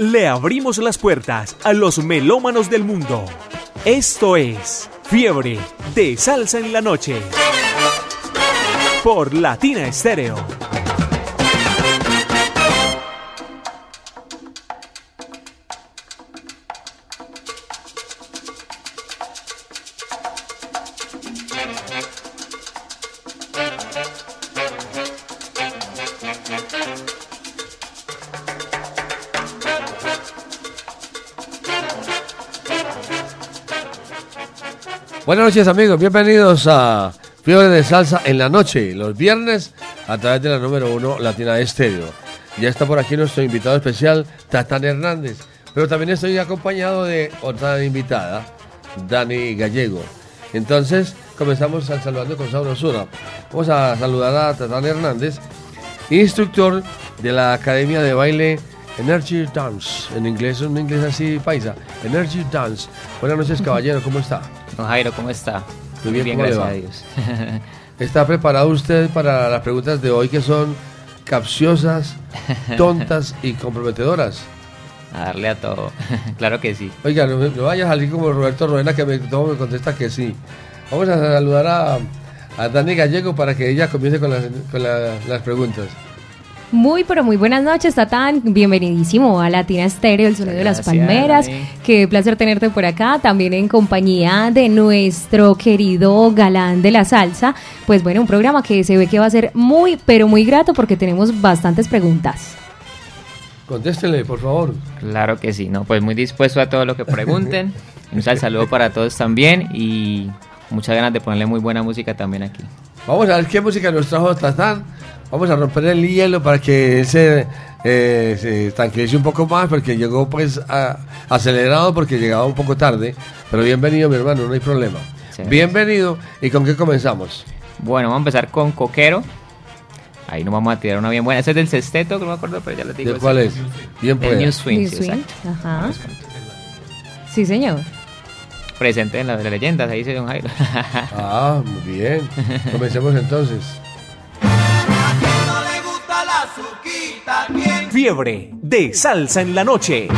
Le abrimos las puertas a los melómanos del mundo. Esto es Fiebre de Salsa en la Noche. Por Latina Estéreo. Buenas noches amigos, bienvenidos a Fiebre de Salsa en la noche, los viernes a través de la número uno Latina Estéreo. Ya está por aquí nuestro invitado especial, Tatán Hernández, pero también estoy acompañado de otra invitada, Dani Gallego. Entonces, comenzamos al saludando con sabrosura. Vamos a saludar a Tatán Hernández, instructor de la Academia de Baile Energy Dance, en inglés, un inglés así paisa, Energy Dance. Buenas noches caballero, ¿cómo está? Don Jairo, ¿cómo está? Muy bien, bien ¿cómo le gracias a Dios. ¿Está preparado usted para las preguntas de hoy que son capciosas, tontas y comprometedoras? a darle a todo. claro que sí. Oiga, no, no vaya a salir como Roberto Roena que me, todo me contesta que sí. Vamos a saludar a, a Dani Gallego para que ella comience con las, con la- las preguntas. Muy, pero muy buenas noches, Tatán. Bienvenidísimo a Latina Estéreo, el sonido de las Gracias, palmeras. Dani. Qué placer tenerte por acá, también en compañía de nuestro querido galán de la salsa. Pues bueno, un programa que se ve que va a ser muy, pero muy grato porque tenemos bastantes preguntas. Contéstele, por favor. Claro que sí. No, pues muy dispuesto a todo lo que pregunten. Un sal saludo para todos también y muchas ganas de ponerle muy buena música también aquí. Vamos a ver qué música nos trajo Tatán. Vamos a romper el hielo para que se, eh, se tranquilice un poco más, porque llegó pues a- acelerado porque llegaba un poco tarde. Pero bienvenido, mi hermano, no hay problema. Sí. Bienvenido. ¿Y con qué comenzamos? Bueno, vamos a empezar con Coquero. Ahí nos vamos a tirar una bien buena. Ese es del sexteto, que no me acuerdo, pero ya les digo. ¿De ¿Cuál es? Bien pues. New Swing, New Swing, exacto. Ajá. Sí, señor. Presente en las leyendas, ahí dice Don Jairo. Ah, muy bien. Comencemos entonces. Fiebre de Salsa en la Noche.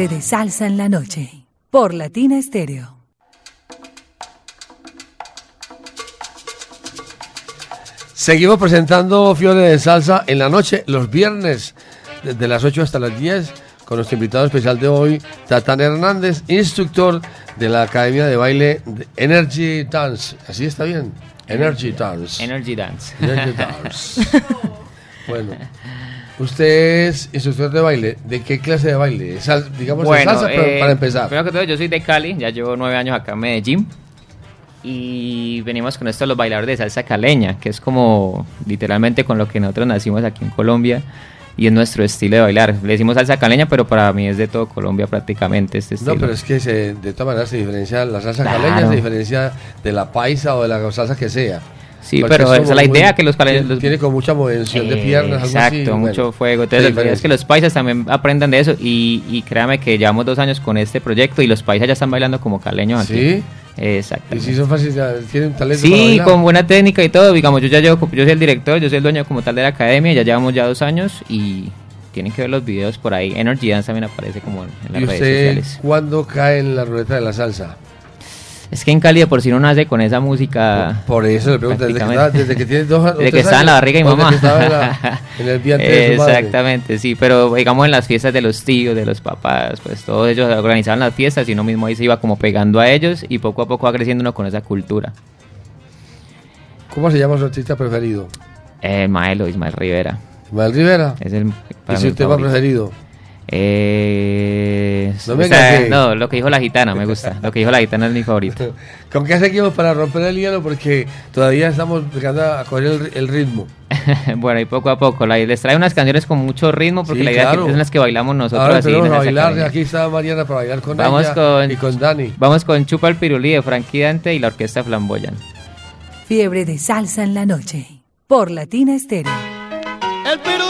Fiebre de salsa en la noche. Por Latina Estéreo. Seguimos presentando Fiebre de Salsa en la noche, los viernes, desde las 8 hasta las 10, con nuestro invitado especial de hoy, Tatán Hernández, instructor de la Academia de Baile Energy Dance. ¿Así está bien? Energy Dance. Energy Dance. Energy Dance. bueno, usted es instructor de baile. ¿De qué clase de baile? Sal- digamos, de Bueno, salsa, pero eh, para empezar. Primero que todo, yo soy de Cali, ya llevo nueve años acá en Medellín. Y venimos con esto de los bailadores de salsa caleña, que es como literalmente con lo que nosotros nacimos aquí en Colombia y es nuestro estilo de bailar. Le decimos salsa caleña, pero para mí es de todo Colombia prácticamente este estilo. No, pero es que se- de todas maneras se diferencia, la salsa Claro. caleña se diferencia de la paisa o de la salsa que sea. Sí, Porque pero esa es la muy- idea, que los. Tiene, los- tiene como mucha movención de piernas, algo así. Exacto, bueno, mucho fuego. Entonces, la idea es que los paisas también aprendan de eso. Y, y créame que llevamos dos años con este proyecto y los paisas ya están bailando como caleños aquí. ¿Sí? Y Exactamente. si son ya tienen talento Sí, con buena técnica y todo. Digamos, yo ya llevo, yo soy el director, yo soy el dueño como tal de la academia, ya llevamos ya dos años y tienen que ver los videos por ahí. Energy Dance también aparece como en, en las ¿Y redes usted sociales. cuándo cae en la ruleta de la salsa? Es que en Cali de por sí no nace con esa música. Por eso le pregunto, desde que, estaba- desde que tiene dos Desde que estaba en la barriga de mi mamá. estaba en, la- en el vientre de su madre. Exactamente, sí, pero digamos en las fiestas de los tíos, de los papás, pues todos ellos organizaban las fiestas y uno mismo ahí se iba como pegando a ellos y poco a poco va creciendo uno con esa cultura. ¿Cómo se llama su artista preferido? Eh, Maelo, Ismael Rivera. Ismael Rivera. Es el ¿Y para su mí tema favorito. preferido? Eh, No me engañé. no, lo que dijo la gitana me gusta. Lo que dijo la gitana es mi favorito. ¿Con qué seguimos para romper el hielo? Porque todavía estamos empezando a coger el, el ritmo. bueno, y poco a poco. La, les trae unas canciones con mucho ritmo porque Sí, la idea claro. es las que bailamos nosotros Ahora así. en a esa bailar. Aquí está Mariana para bailar con Vamos ella con- y con Dani. Vamos con Chupa el Pirulí de Frankie Dante y la orquesta Flamboyan. Fiebre de salsa en la noche. Por Latina Estéreo. El pirulititi.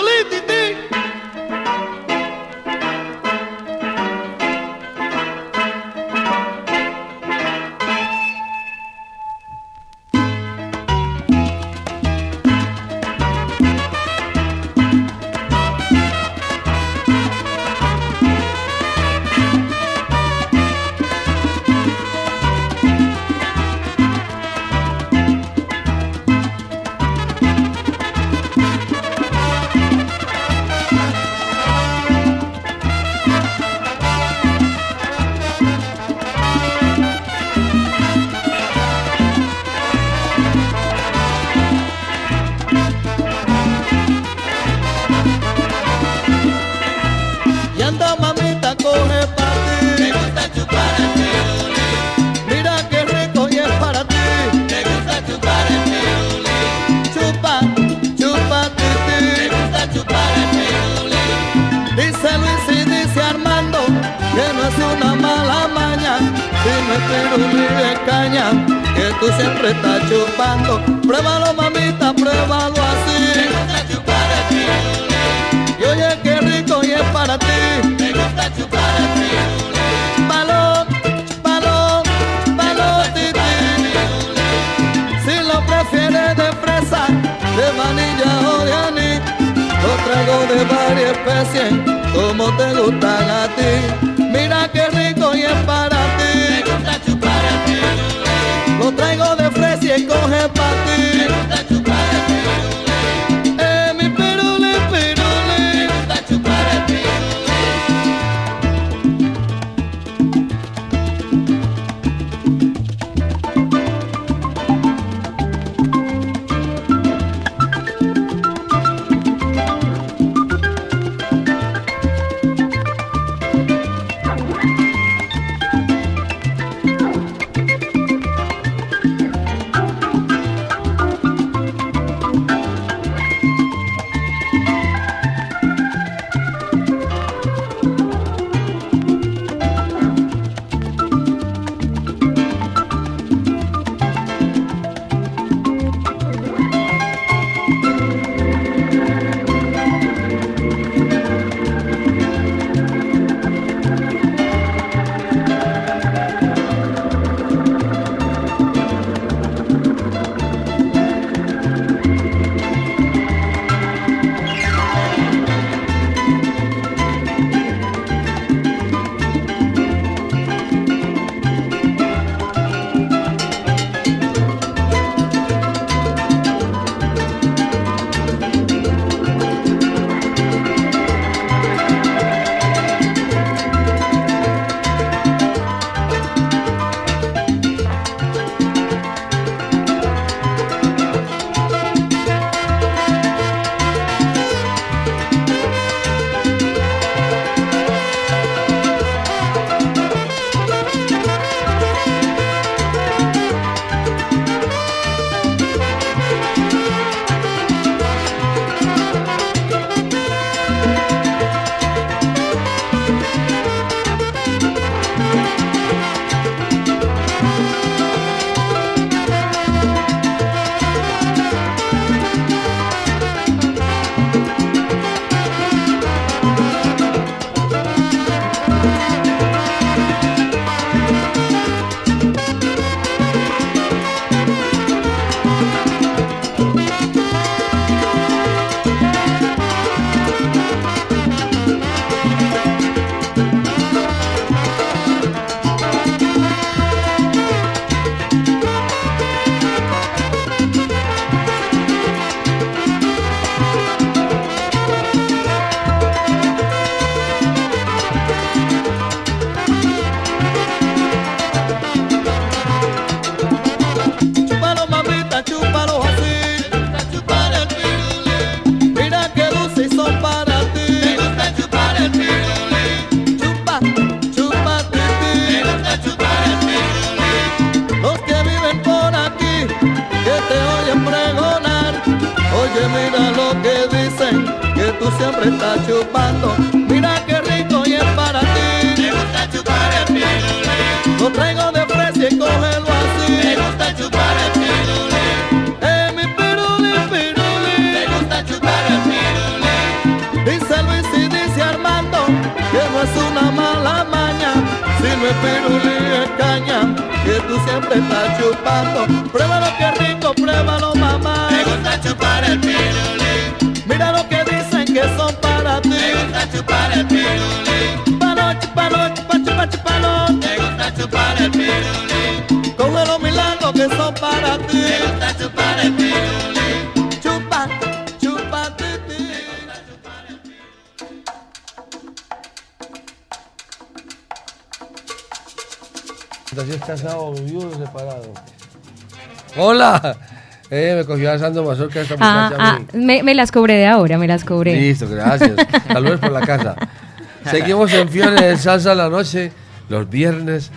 Me cogió asando mazorca esta Ah, muchacha. ah, me, me las cobré de ahora, me las cobré. Listo, gracias. Saludos por la casa. Seguimos en Fiebre de Salsa la noche, los viernes.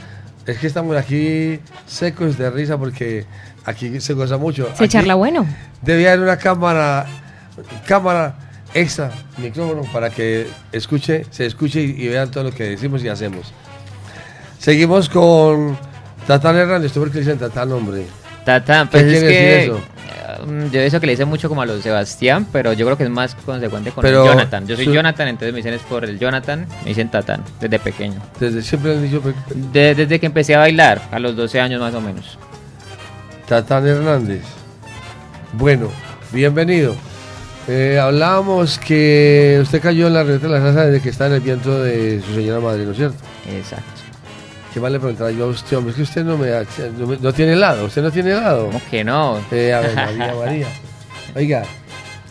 Es que estamos aquí secos de risa porque aquí se goza mucho. Se Aquí charla bueno. Debía haber una cámara, cámara extra, micrófono, para que escuche, se escuche y, y vean todo lo que decimos y hacemos. Seguimos con Tatán Hernández. ¿Tú por qué dicen Tatán, hombre? Tatán, pues ¿Qué es quiere que decir eso? Eh, yo eso que le hice mucho como a los Sebastián, pero yo creo que es más consecuente con Pero el Jonathan. Yo soy su- Jonathan, entonces me dicen es por el Jonathan, me dicen Tatán desde pequeño. Desde siempre han dicho De- desde que empecé a bailar, a los 12 años más o menos. Tatán Hernández. Bueno, bienvenido. Eh, hablábamos que usted cayó en la red de la salsa desde que está en el viento de su señora madre, ¿no es cierto? Exacto. ¿Qué más le preguntaba yo a usted, hombre? Es que usted no me, da- no, me- no tiene helado, usted no tiene helado. ¿Cómo que no? Eh, a ver, María, María. Oiga,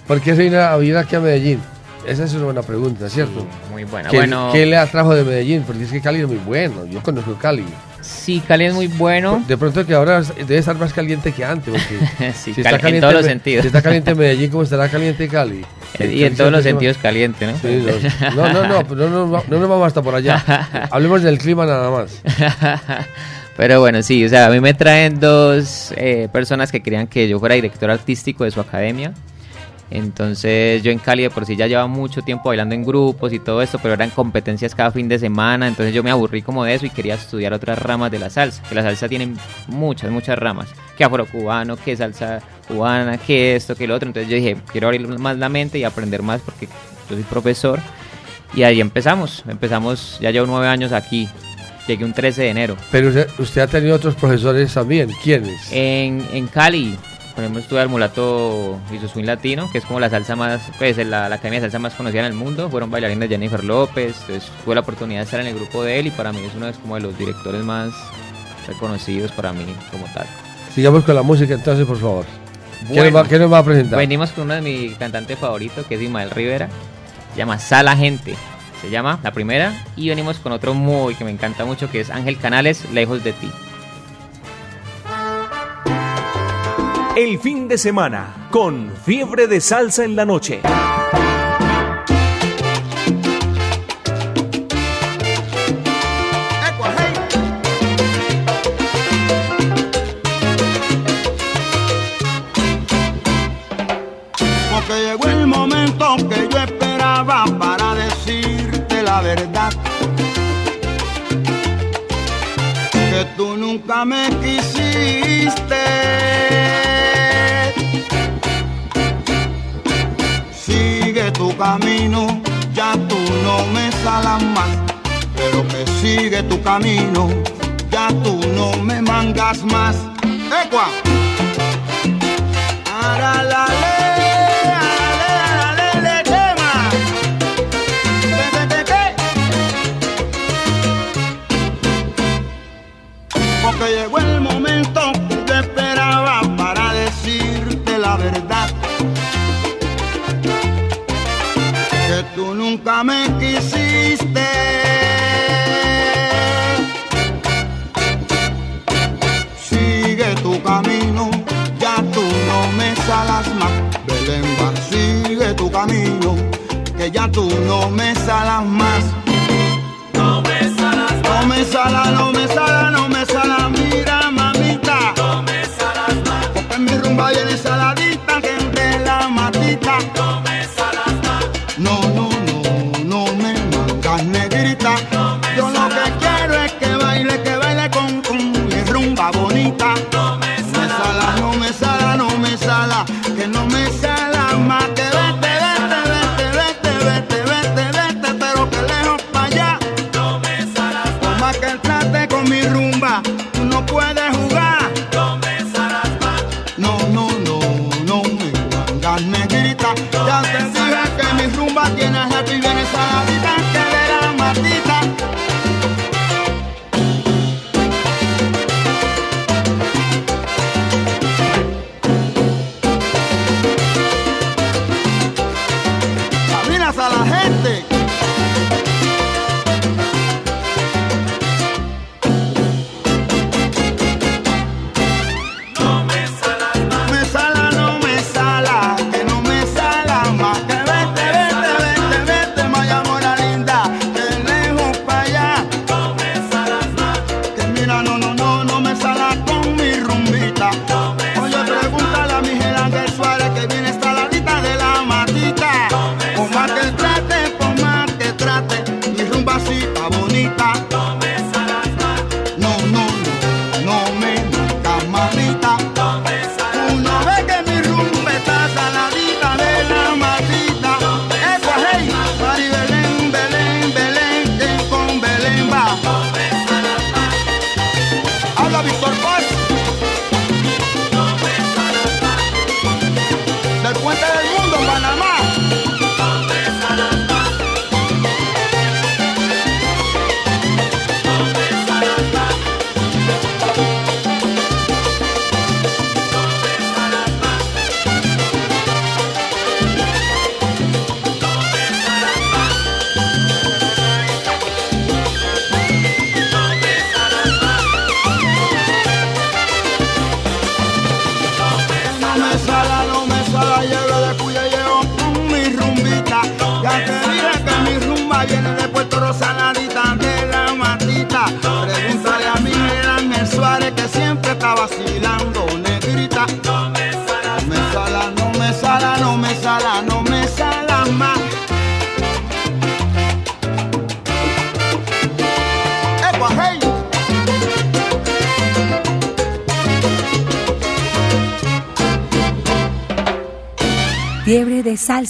¿por qué se vino a vivir aquí a Medellín? Esa es una buena pregunta, ¿cierto? Muy buena. ¿Qué, bueno, qué le atrajo de Medellín? Porque es que Cali es muy bueno, yo conozco Cali. sí, Cali es muy bueno. De pronto que ahora debe estar más caliente que antes, porque sí, si cali- en todos los sentidos. Si está caliente Medellín, ¿cómo estará caliente Cali? Y en todos los sentidos caliente, ¿no? Sí, no, no, no, no, no, nos va- no nos vamos hasta por allá. Hablemos del clima nada más. Pero bueno, sí, o sea, a mí me traen dos eh, personas que querían que yo fuera director artístico de su academia. Entonces yo en Cali de por sí ya llevaba mucho tiempo bailando en grupos y todo esto, pero eran competencias cada fin de semana, entonces yo me aburrí como de eso y quería estudiar otras ramas de la salsa, que la salsa tiene muchas, muchas ramas, que afrocubano, que salsa cubana, que esto, que lo otro, entonces yo dije, quiero abrir más la mente y aprender más porque yo soy profesor. Y ahí empezamos, empezamos, ya llevo nueve años aquí, llegué un 13 de enero. Pero usted, usted ha tenido otros profesores también. ¿Quiénes? En, en Cali, por ejemplo, estuve al mulato y su swing latino, que es como la salsa más, pues la, la academia de salsa más conocida en el mundo. Fueron bailarines de Jennifer López, entonces tuve la oportunidad de estar en el grupo de él y para mí es uno de, como de los directores más reconocidos para mí como tal. Sigamos con la música entonces, por favor. ¿Qué, Bueno. nos va, qué nos va a presentar? Venimos con uno de mis cantantes favoritos, que es Ismael Rivera, se llama Sala Gente, se llama la primera, y venimos con otro muy que me encanta mucho, que es Ángel Canales, Lejos de ti. El fin de semana con fiebre de salsa en la noche. Porque llegó el momento que yo esperaba para decirte la verdad. Que tú nunca me quisiste. Tu camino, ya tú no me salas más. Pero que sigue tu camino, ya tú no me mangas más. ¡Ecua! Aralale, arale, tú nunca me quisiste. Sigue tu camino, ya tú no me salas más. Belén va, sigue tu camino, que ya tú no me salas más. No me salas, No me sala, no me sala, no me sala, mira mamita. no me salas más. Porque en mi rumba viene saladita, 啦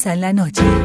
en la noche.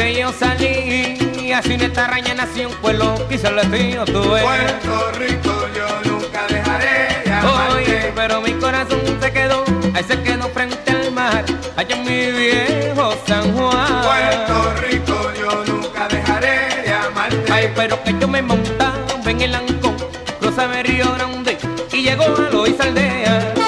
noche yo salí y así en esta raña nació un pueblo que se lo tío tuve. Puerto Rico yo nunca dejaré de. Oye, pero mi corazón se quedó, ahí se quedó frente al mar, allá en mi viejo San Juan. Puerto Rico yo nunca dejaré de amarte. Ay, pero que yo me montaba en el ancón, cruzaba el río grande y llegó a Lois Aldea.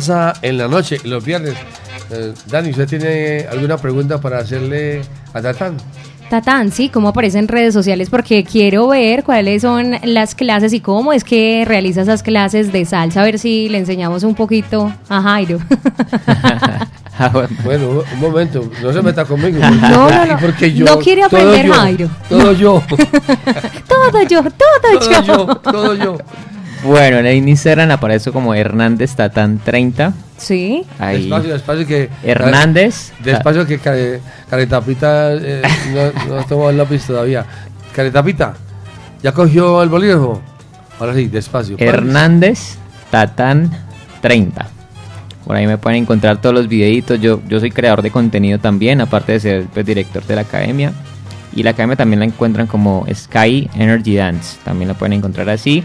Salsa en la noche, los viernes. Eh, Dani, ¿usted tiene alguna pregunta para hacerle a Tatán? Tatán, sí, cómo aparece en redes sociales porque quiero ver cuáles son las clases y cómo es que realiza esas clases de salsa, a ver si le enseñamos un poquito a Jairo. Ah, bueno. Un- momento, no se meta conmigo. No, no, no. Porque yo, No quiere todo aprender, yo, Jairo. Todo yo, todo yo, todo, todo yo. yo, todo yo. Bueno, en Instagram aparece como Hernández Tatán 30. Sí, Ahí. Despacio, despacio que... Hernández. Despacio que care- Caretapita eh, no, no ha tomado el lápiz todavía. Caretapita, ¿ya cogió el bolígrafo? Ahora sí, despacio. Hernández Tatán 30. Por ahí me pueden encontrar todos los videitos. Yo, yo soy creador de contenido también, aparte de ser pues, director de la academia. Y la academia también la encuentran como Sky Energy Dance. También la pueden encontrar así.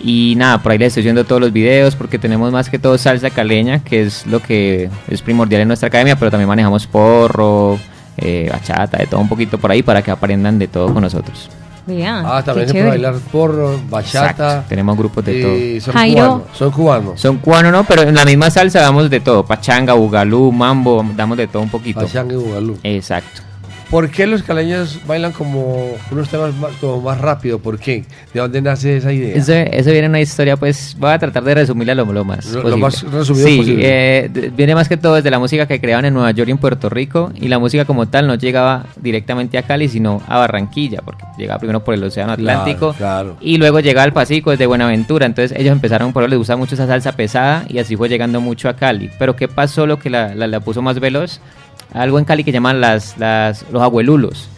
Y nada, por ahí les estoy subiendo todos los videos porque tenemos más que todo salsa caleña, que es lo que es primordial en nuestra academia, pero también manejamos porro, eh, bachata, de todo un poquito por ahí para que aprendan de todo con nosotros. vea. Ah, también se bailar porro, bachata. Exacto, tenemos grupos de todo. y son Jairo. cubanos. Son cubanos. Son cubanos, ¿no? Pero en la misma salsa damos de todo. Pachanga, bugalú, mambo, damos de todo un poquito. Pachanga y bugalú. Exacto. ¿Por qué los caleños bailan como unos temas más, como más rápido? ¿Por qué? ¿De dónde nace esa idea? Eso, eso viene en una historia, pues voy a tratar de resumirla lo, lo más Lo- lo más resumido sí, posible. eh, viene más que todo desde la música que creaban en Nueva York y en Puerto Rico. Y la música como tal no llegaba directamente a Cali, sino a Barranquilla, porque llegaba primero por el Océano Claro, Atlántico. claro. Y luego llegaba al Pacífico desde Buenaventura. Entonces ellos empezaron, por eso les gusta mucho esa salsa pesada y así fue llegando mucho a Cali. Pero ¿qué pasó lo que la, la- la puso más veloz? Algo en Cali que llaman las, las, los abuelulos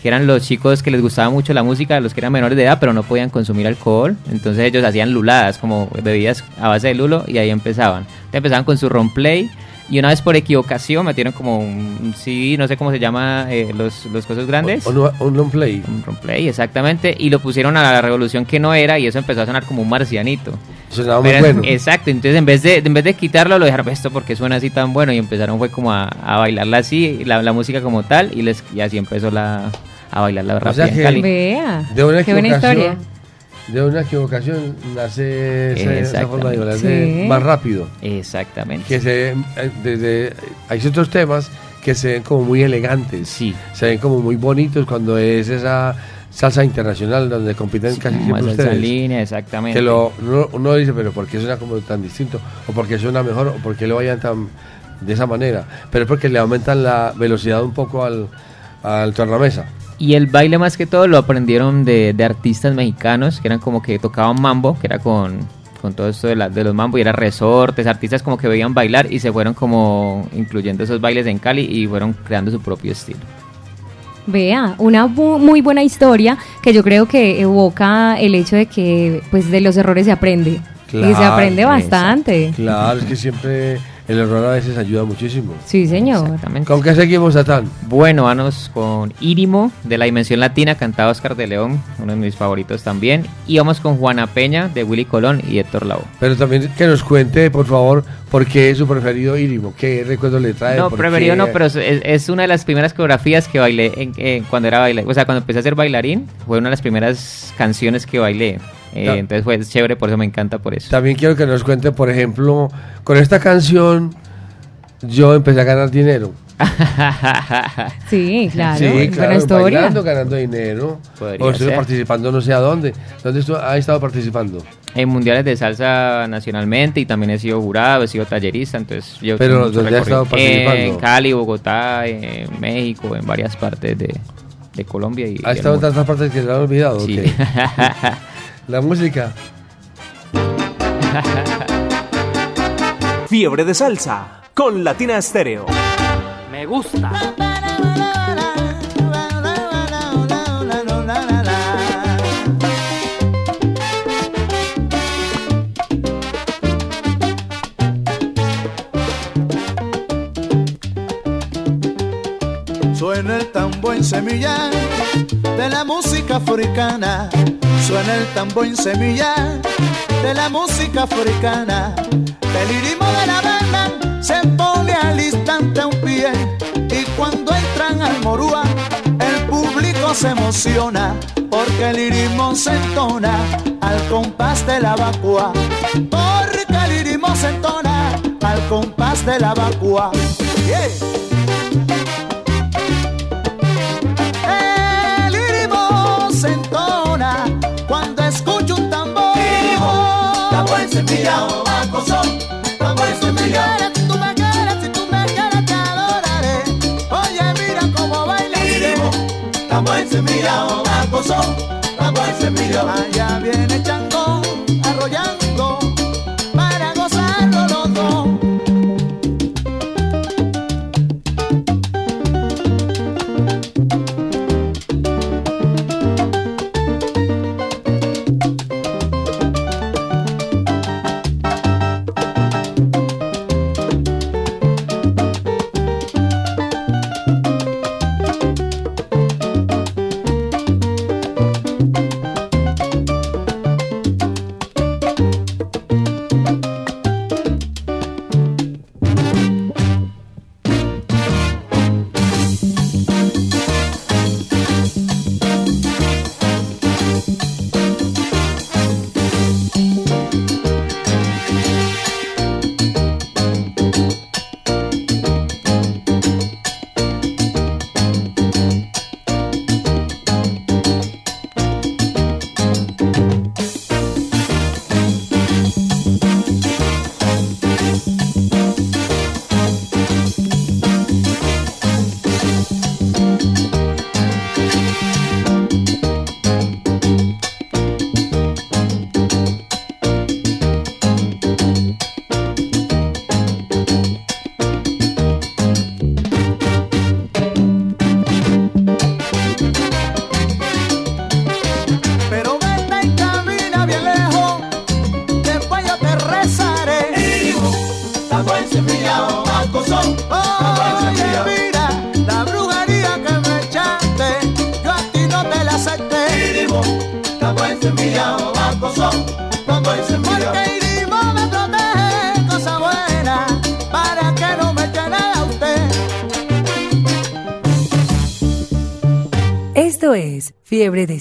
que eran los chicos que les gustaba mucho la música, los que eran menores de edad, pero no podían consumir alcohol. Entonces ellos hacían luladas, como bebidas a base de lulo, y ahí empezaban. Empezaban con su roleplay, y una vez por equivocación metieron como un CD, no sé cómo se llama, eh, los, los cosas grandes. Un, un long play. Un roleplay, exactamente, y lo pusieron a la revolución que no era, y eso empezó a sonar como un marcianito. Sonaba muy bueno. Exacto, entonces en vez de en vez de quitarlo lo dejaron esto porque suena así tan bueno y empezaron fue como a, a bailarla así, la, la música como tal y les y así empezó la a bailarla rápida sea en que- Cali. Vea. De una Qué buena historia. De una equivocación nace esa, esa forma de bailar Sí. de- más rápido. Exactamente. Que se eh, desde hay ciertos temas que se ven como muy elegantes. Sí. Se ven como muy bonitos cuando es esa salsa internacional donde compiten casi Como siempre salsa en ustedes. línea, exactamente. Que lo, uno, uno dice, pero ¿por qué suena como tan distinto? O porque suena mejor, o por qué lo vayan tan de esa manera. Pero es porque le aumentan la velocidad un poco al, al tornamesa. Y el baile más que todo lo aprendieron de, de artistas mexicanos que eran como que tocaban mambo, que era con, con todo esto de, la- de los mambo y era resortes, artistas como que veían bailar y se fueron como incluyendo esos bailes en Cali y fueron creando su propio estilo. Vea, una bu- muy buena historia que yo creo que evoca el hecho de que pues de los errores se aprende. y se aprende bastante. Claro, es que siempre El error a veces ayuda muchísimo. Sí, señor. Exactamente. ¿Con qué seguimos, Tatán? Bueno, vamos con Írimo de la Dimensión Latina, cantado Oscar de León, uno de mis favoritos también. Y vamos con Juana Peña de Willy Colón y Héctor Lavoe. Pero también que nos cuente, por favor, por qué es su preferido Írimo. ¿Qué recuerdo le trae? No, ¿Por preferido qué? no, pero es, es una de las primeras coreografías que bailé en- en- cuando era bailarín. O sea, cuando empecé a ser bailarín, fue una de las primeras canciones que bailé. Eh, Ya. Entonces fue chévere, por eso me encanta por eso. También quiero que nos cuente, por ejemplo, con esta canción yo empecé a ganar dinero. Sí, claro. sí, buena claro, historia. bailando, ganando dinero. Podría O estuve ser. participando no sé a dónde. ¿Dónde estu- ha estado participando? en mundiales de salsa nacionalmente y también he sido jurado, he sido tallerista, entonces yo Pero, ¿dónde has estado participando? En Cali, Bogotá, en México, en varias partes de, de Colombia y ¿Ha del estado en tantas partes que se lo han olvidado? Sí. Ok. La música. Fiebre de salsa con Latina Estéreo. Me gusta. Suena el tambor en semilla de la música africana. Suena el tambor en semilla de la música africana. El ritmo de la banda se pone al instante a un pie. Y cuando entran al morúa, el público se emociona. Porque el ritmo se entona al compás de la vacua. Porque el ritmo se entona al compás de la vacua. Encendido. Allá viene Chango, arrollando,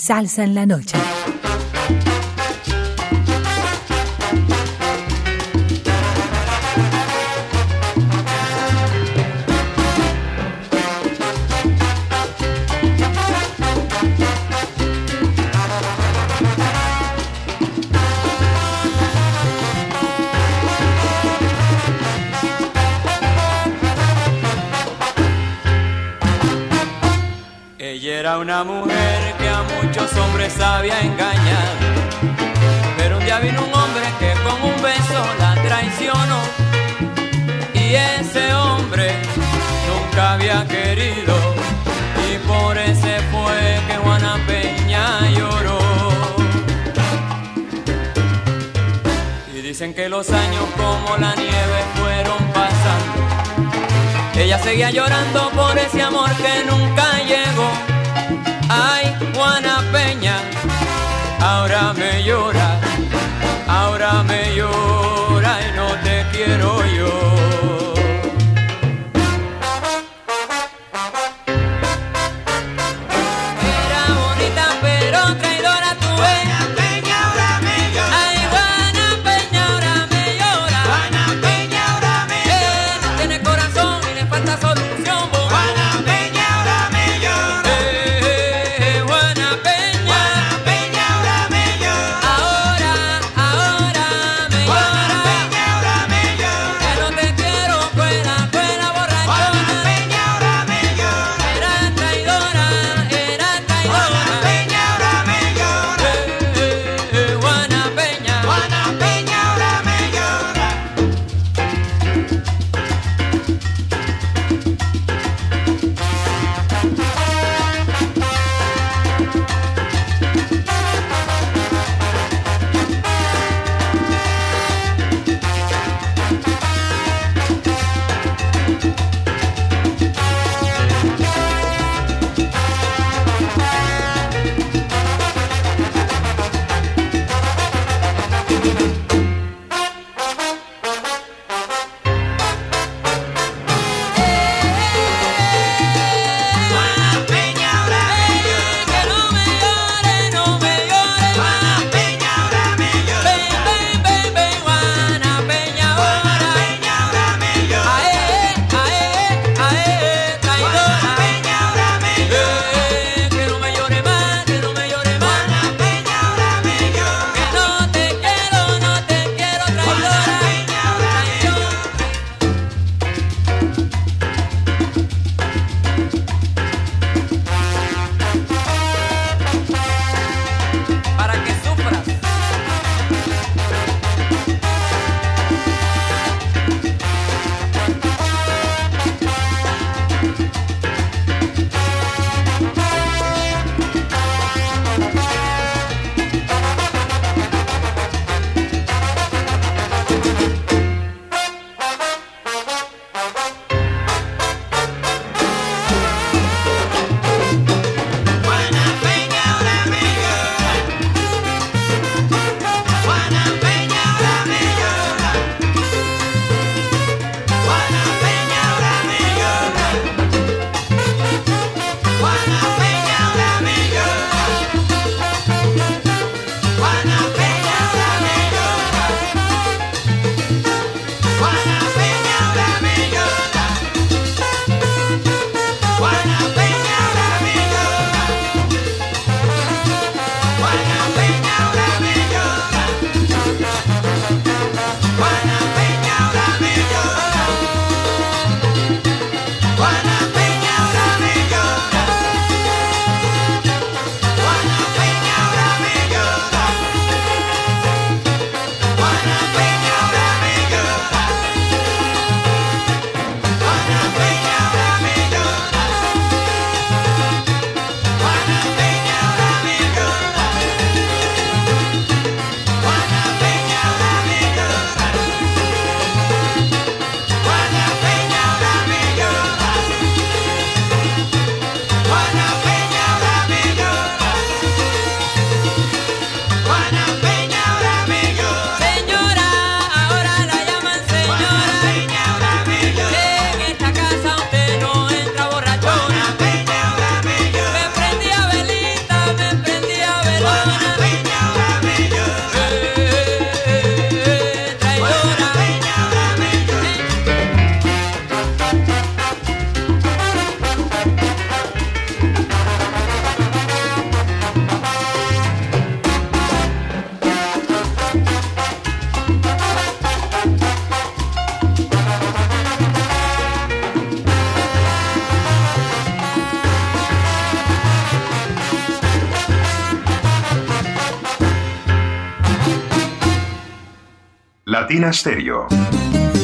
Salsa en la Noche. les había engañado. Pero un día vino un hombre que con un beso la traicionó y ese hombre nunca había querido y por ese fue que Juana Peña lloró. Y dicen que los años como la nieve fueron pasando. Ella seguía llorando por ese amor que nunca llegó. Ay, Juana Peña ahora me llora.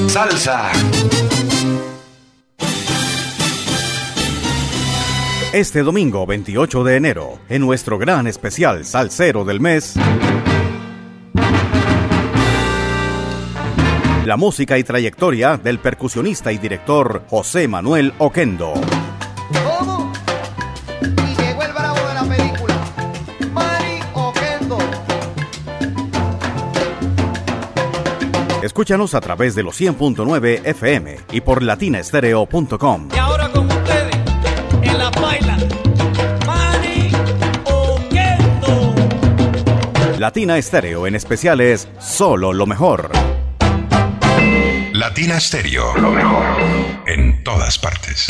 Salsa. Este domingo 28 de enero, en nuestro gran especial Salsero del Mes, la música y trayectoria del percusionista y director José Manuel Oquendo. Escúchanos a través de los 100.9 FM y por latinaestereo.com. Y ahora con ustedes, en la baila, Mari Oquendo. Latina Estéreo en especiales Solo lo mejor. Latina Stereo. Lo mejor. En todas partes.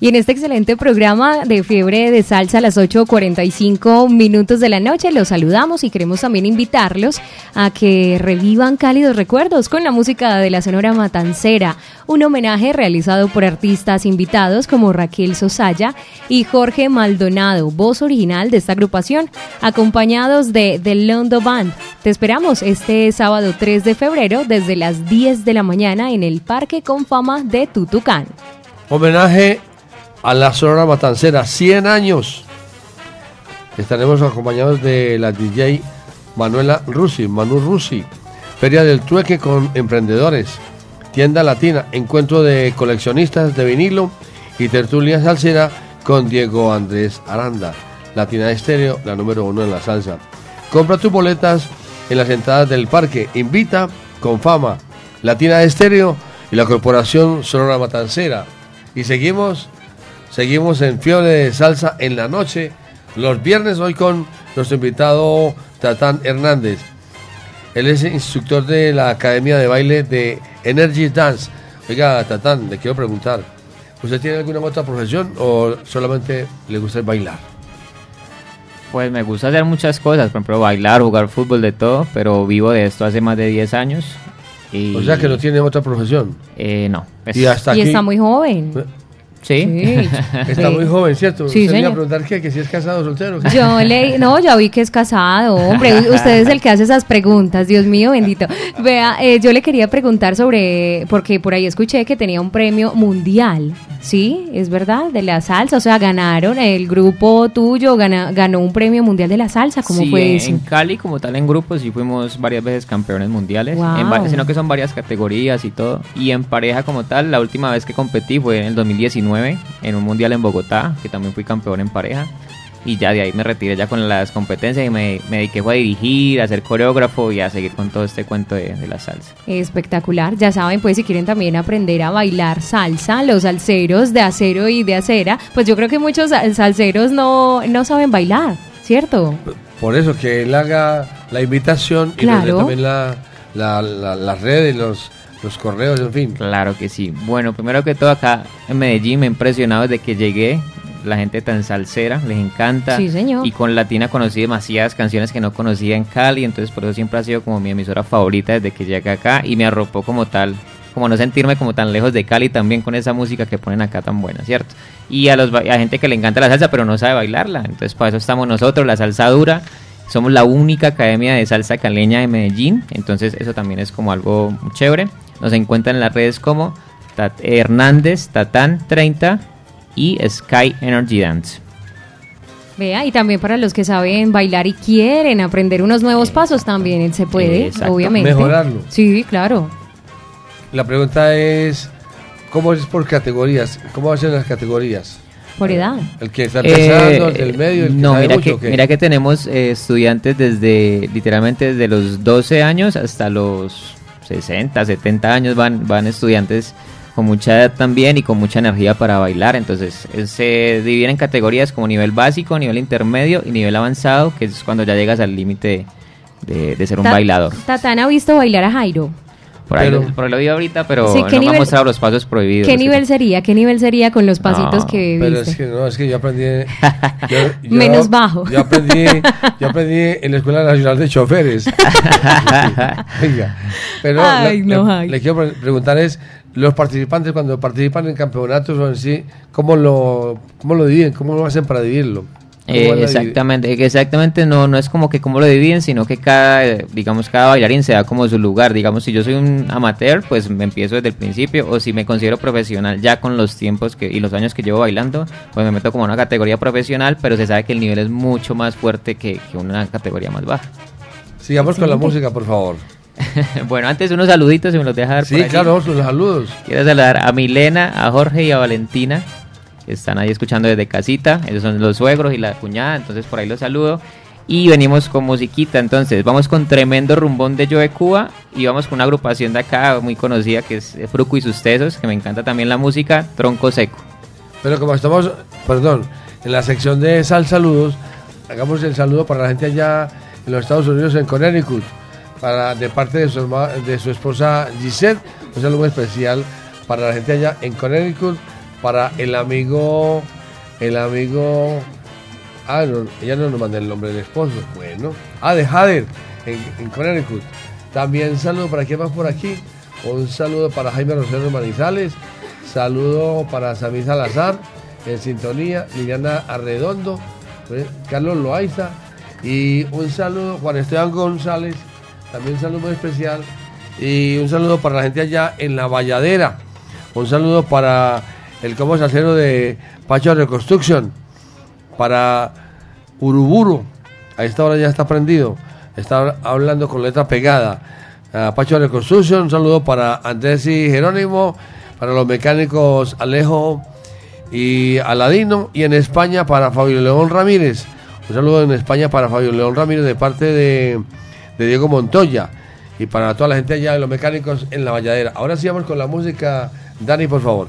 Y en este excelente programa de Fiebre de Salsa a las 8.45 minutos de la noche los saludamos y queremos también invitarlos a que revivan cálidos recuerdos con la música de la Sonora Matancera, un homenaje realizado por artistas invitados como Raquel Sosaya y Jorge Maldonado, voz original de esta agrupación, acompañados de The Londo Band. Te esperamos este sábado 3 de febrero desde las 10 de la mañana en el Parque con Fama de Tutucán. Homenaje a la Sonora Matancera, 100 años. Estaremos acompañados de la DJ Manuela Rusi, Manu Rusi, Feria del Trueque con emprendedores, tienda latina, encuentro de coleccionistas de vinilo y tertulia salsera con Diego Andrés Aranda, Latina Estéreo, la número uno en la salsa. Compra tus boletas en las entradas del parque, invita con fama, Latina Estéreo y la Corporación Sonora Matancera. Y seguimos Seguimos en Fiebre de Salsa en la noche, los viernes hoy con nuestro invitado Tatán Hernández. Él es instructor de la Academia de Baile de Energy Dance. Oiga, Tatán, le quiero preguntar, ¿usted tiene alguna otra profesión o solamente le gusta bailar? Pues me gusta hacer muchas cosas, por ejemplo, bailar, jugar fútbol, de todo, pero vivo de esto hace más de 10 años. Y, O sea que no tiene otra profesión. Eh, no. Es- Y hasta y aquí está muy joven. Sí. Sí. está Sí. muy joven, ¿cierto? Sí, ¿Usted me iba a señor. preguntar qué? ¿Que si es casado o soltero? ¿Qué? Yo le, no, ya vi que es casado, hombre. Usted es el que hace esas preguntas, Dios mío, bendito. Vea, eh, yo le quería preguntar sobre, porque por ahí escuché que tenía un premio mundial, ¿sí? Es verdad, de la salsa. O sea, ganaron, el grupo tuyo gana- ganó un premio mundial de la salsa. ¿Cómo Sí, fue en, eso? en Cali como tal en grupos sí fuimos varias veces campeones mundiales, Wow. en sino que son varias categorías y todo. Y en pareja como tal, la última vez que competí fue en el 2019 en un mundial en Bogotá, que también fui campeón en pareja. Y ya de ahí me retiré ya con las competencias y me, me dediqué fue a dirigir, a ser coreógrafo y a seguir con todo este cuento de, de la salsa. Espectacular. Ya saben, pues si quieren también aprender a bailar salsa, los salseros de acero y de acera, pues yo creo que muchos sal- salseros no, no saben bailar, ¿cierto? Por eso que él haga la invitación y nos dé Claro. también la, la, la, las redes, los, los correos, en fin. Claro que sí. Bueno, primero que todo acá en Medellín me he impresionado desde que llegué. La gente tan salsera, les encanta. Sí, señor. Y con Latina conocí demasiadas canciones que no conocía en Cali, entonces por eso siempre ha sido como mi emisora favorita desde que llegué acá y me arropó como tal, como no sentirme como tan lejos de Cali también con esa música que ponen acá tan buena, ¿cierto? Y a los ba- a gente que le encanta la salsa pero no sabe bailarla, entonces para eso estamos nosotros, la salsa dura. Somos la única academia de salsa caleña de Medellín, entonces eso también es como algo muy chévere. Nos encuentran en las redes como Tat- Hernández Tatán 30 y Sky Energy Dance. Vea, y también para los que saben bailar y quieren aprender unos nuevos pasos también se puede, Exacto. obviamente. Mejorarlo. Sí, claro. La pregunta es, ¿cómo es por categorías? ¿Cómo hacen las categorías? Por edad. El que está empezando, Eh, el del medio, el que no, sabe mira mucho, que, mira que tenemos eh, estudiantes desde, literalmente desde los 12 años hasta los 60, 70 años van, van estudiantes con mucha edad también y con mucha energía para bailar. Entonces eh, se dividen en categorías como nivel básico, nivel intermedio y nivel avanzado, que es cuando ya llegas al límite de, de ser un Ta- bailador. Tatán ha visto bailar a Jairo. Por ahí, Pero- por ahí lo vi ahorita, pero Sí, no ¿qué me ha nivel- mostrado los pasos prohibidos. ¿Qué nivel sería? ¿Qué nivel sería con los pasitos No, que Pero viste? es que no, es que yo aprendí... yo- yo- Menos bajo. Yo aprendí, yo aprendí en la Escuela Nacional de Choferes. Oiga, pero Ay, le, no, le- ay. le quiero pre- preguntar es, los participantes cuando participan en campeonatos o en sí, ¿cómo lo, cómo lo dividen? ¿Cómo lo hacen para dividirlo? Eh, ¿Cómo es la exactamente, que exactamente no, no es como que cómo lo dividen, sino que cada, eh, digamos, cada bailarín se da como su lugar. Digamos, si yo soy un amateur, pues me empiezo desde el principio, o si me considero profesional ya con los tiempos que, y los años que llevo bailando, pues me meto como a una categoría profesional, pero se sabe que el nivel es mucho más fuerte que, que una categoría más baja. Sigamos con la música, por favor. bueno, antes unos saluditos, si me los deja dar Sí, por claro, los saludos. Quiero saludar a Milena, a Jorge y a Valentina, están ahí escuchando desde casita. Esos son los suegros y la cuñada, entonces por ahí los saludo. Y venimos con musiquita, entonces vamos con tremendo rumbón de Joe Cuba y vamos con una agrupación de acá muy conocida que es Fruco y sus Tesos, que me encanta también la música, Tronco Seco. Pero como estamos, perdón, en la sección de sal saludos, hagamos el saludo para la gente allá en los Estados Unidos, en Connecticut, para, de parte de su, de su esposa Gisette, un saludo especial para la gente allá en Connecticut, para el amigo, el amigo, ah, no, ella no nos manda el nombre del esposo, bueno, ah, de Hader, en, en Connecticut. También saludo para quién más por aquí, un saludo para Jaime Rosero Manizales, saludo para Samir Salazar, en sintonía, Liliana Arredondo, pues, Carlos Loaiza, y un saludo Juan Esteban González, también un saludo muy especial, y un saludo para la gente allá en La Valladera, un saludo para el como salsero de Pacho Reconstruction, para Uruburu, a esta hora ya está prendido, está hablando con letra pegada. Pacho Reconstruction, un saludo para Andrés y Jerónimo, para los mecánicos Alejo y Aladino, y en España para Fabio León Ramírez. Un saludo en España para Fabio León Ramírez de parte de, de Diego Montoya y para toda la gente allá de los mecánicos en la valladera. Ahora sí vamos con la música. Dani, por favor.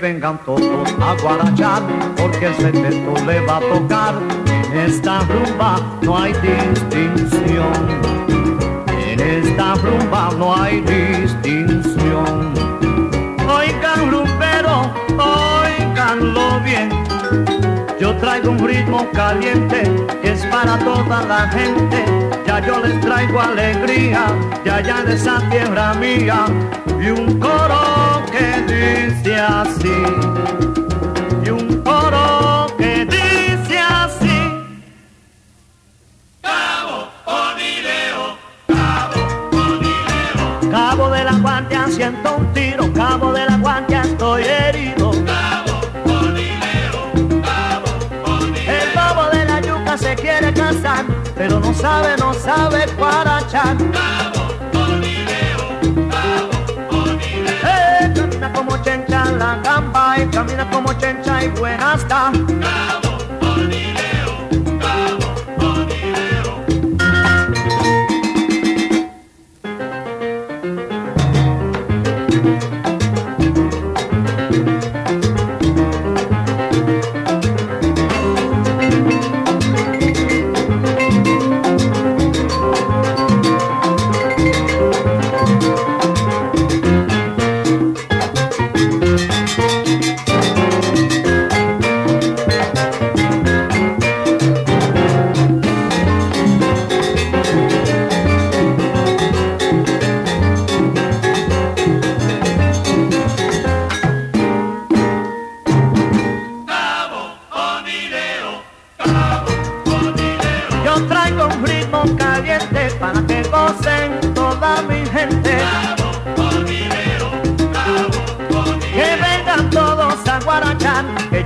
Vengan todos a guarachar, porque el secreto le va a tocar. En esta rumba no hay distinción. En esta rumba no hay distinción. Oigan rumbero, oiganlo bien. Yo traigo un ritmo caliente que es para toda la gente. Ya yo les traigo alegría, ya ya de esa tierra mía. Y un coro que dice así. Y un coro que dice así. Cabo Onileo, Cabo Onileo. Cabo de la guardia siento un tiro, cabo de la guardia estoy herido. El babo de la yuca se quiere casar, pero no sabe, no sabe guarachar. Eh, chencha la gamba y camina como chencha y buena está.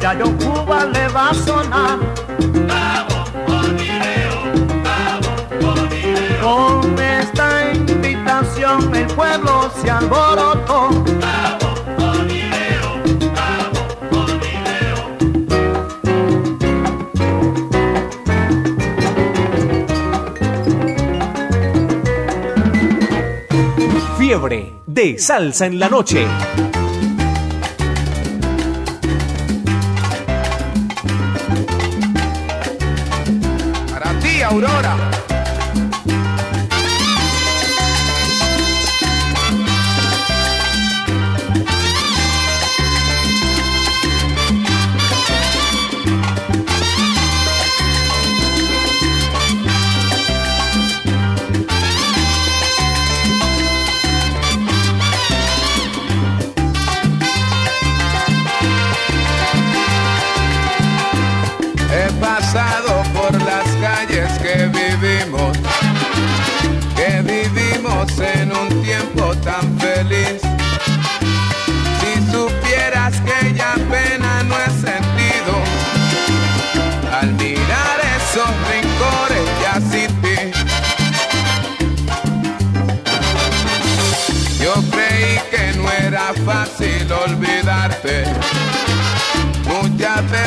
Ya yo Cuba le va a sonar. Con esta invitación el pueblo se alborotó. Fiebre de salsa en la noche. Aurora.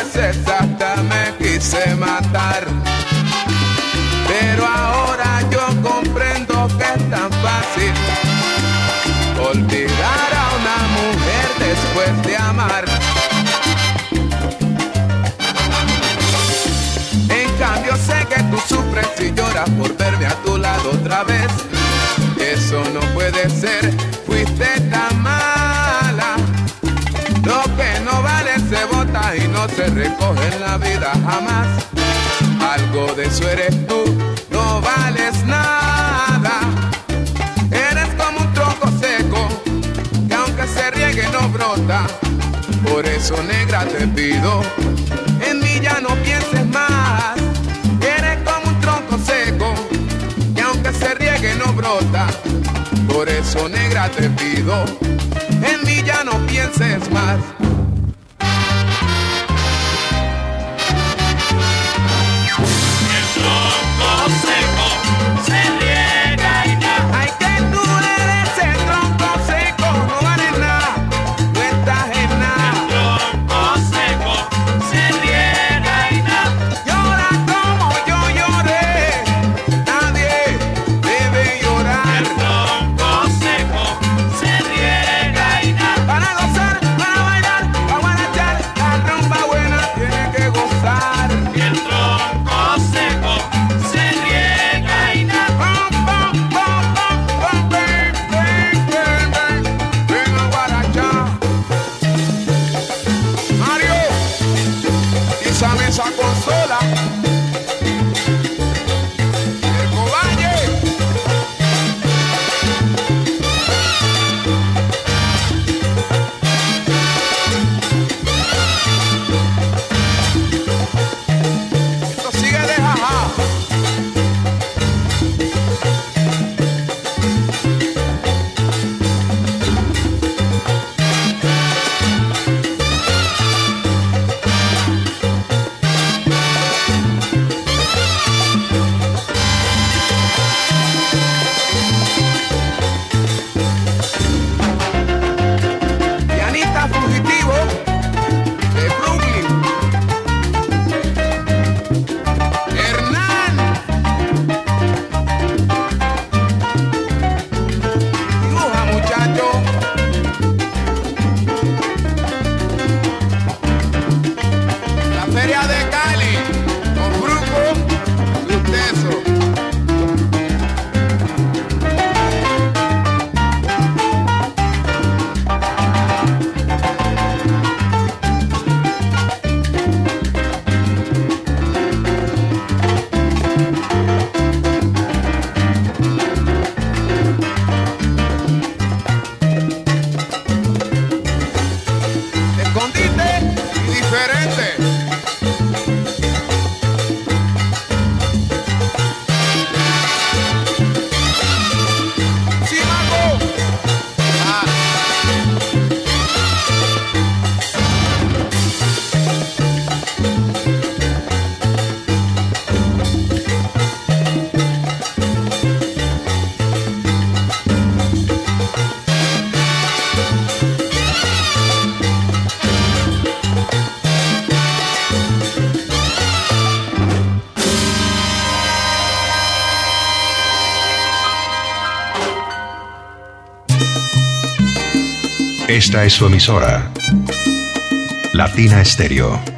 Veces hasta me quise matar. Pero ahora yo comprendo que es tan fácil olvidar a una mujer después de amar. En cambio sé que tú sufres y lloras por verme a tu lado otra vez. Eso no puede ser, se recoge en la vida jamás. Algo de eso eres tú, no vales nada. Eres como un tronco seco, que aunque se riegue no brota. Por eso negra te pido, en mí ya no pienses más. Eres como un tronco seco, que aunque se riegue no brota. Por eso negra te pido, en mí ya no pienses más. Esta es su emisora. Latina Estéreo.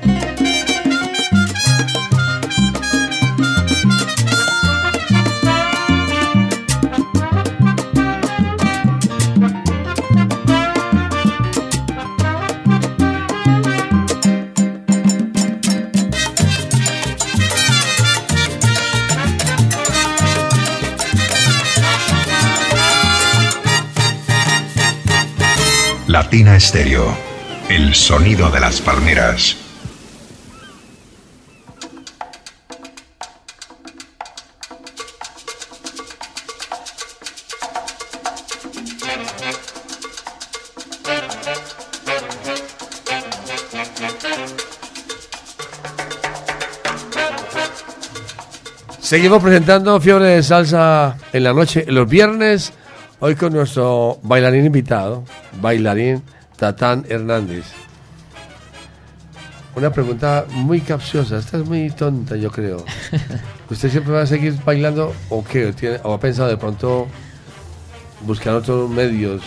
Latina Estéreo. El sonido de las palmeras. Seguimos presentando Fiebre de Salsa en la noche, los viernes, hoy con nuestro bailarín invitado, bailarín Tatán Hernández. una pregunta muy capciosa. Esta es muy tonta, yo creo. ¿Usted siempre va a seguir bailando o qué? ¿Tiene- ¿O ha pensado de pronto buscar otros medios?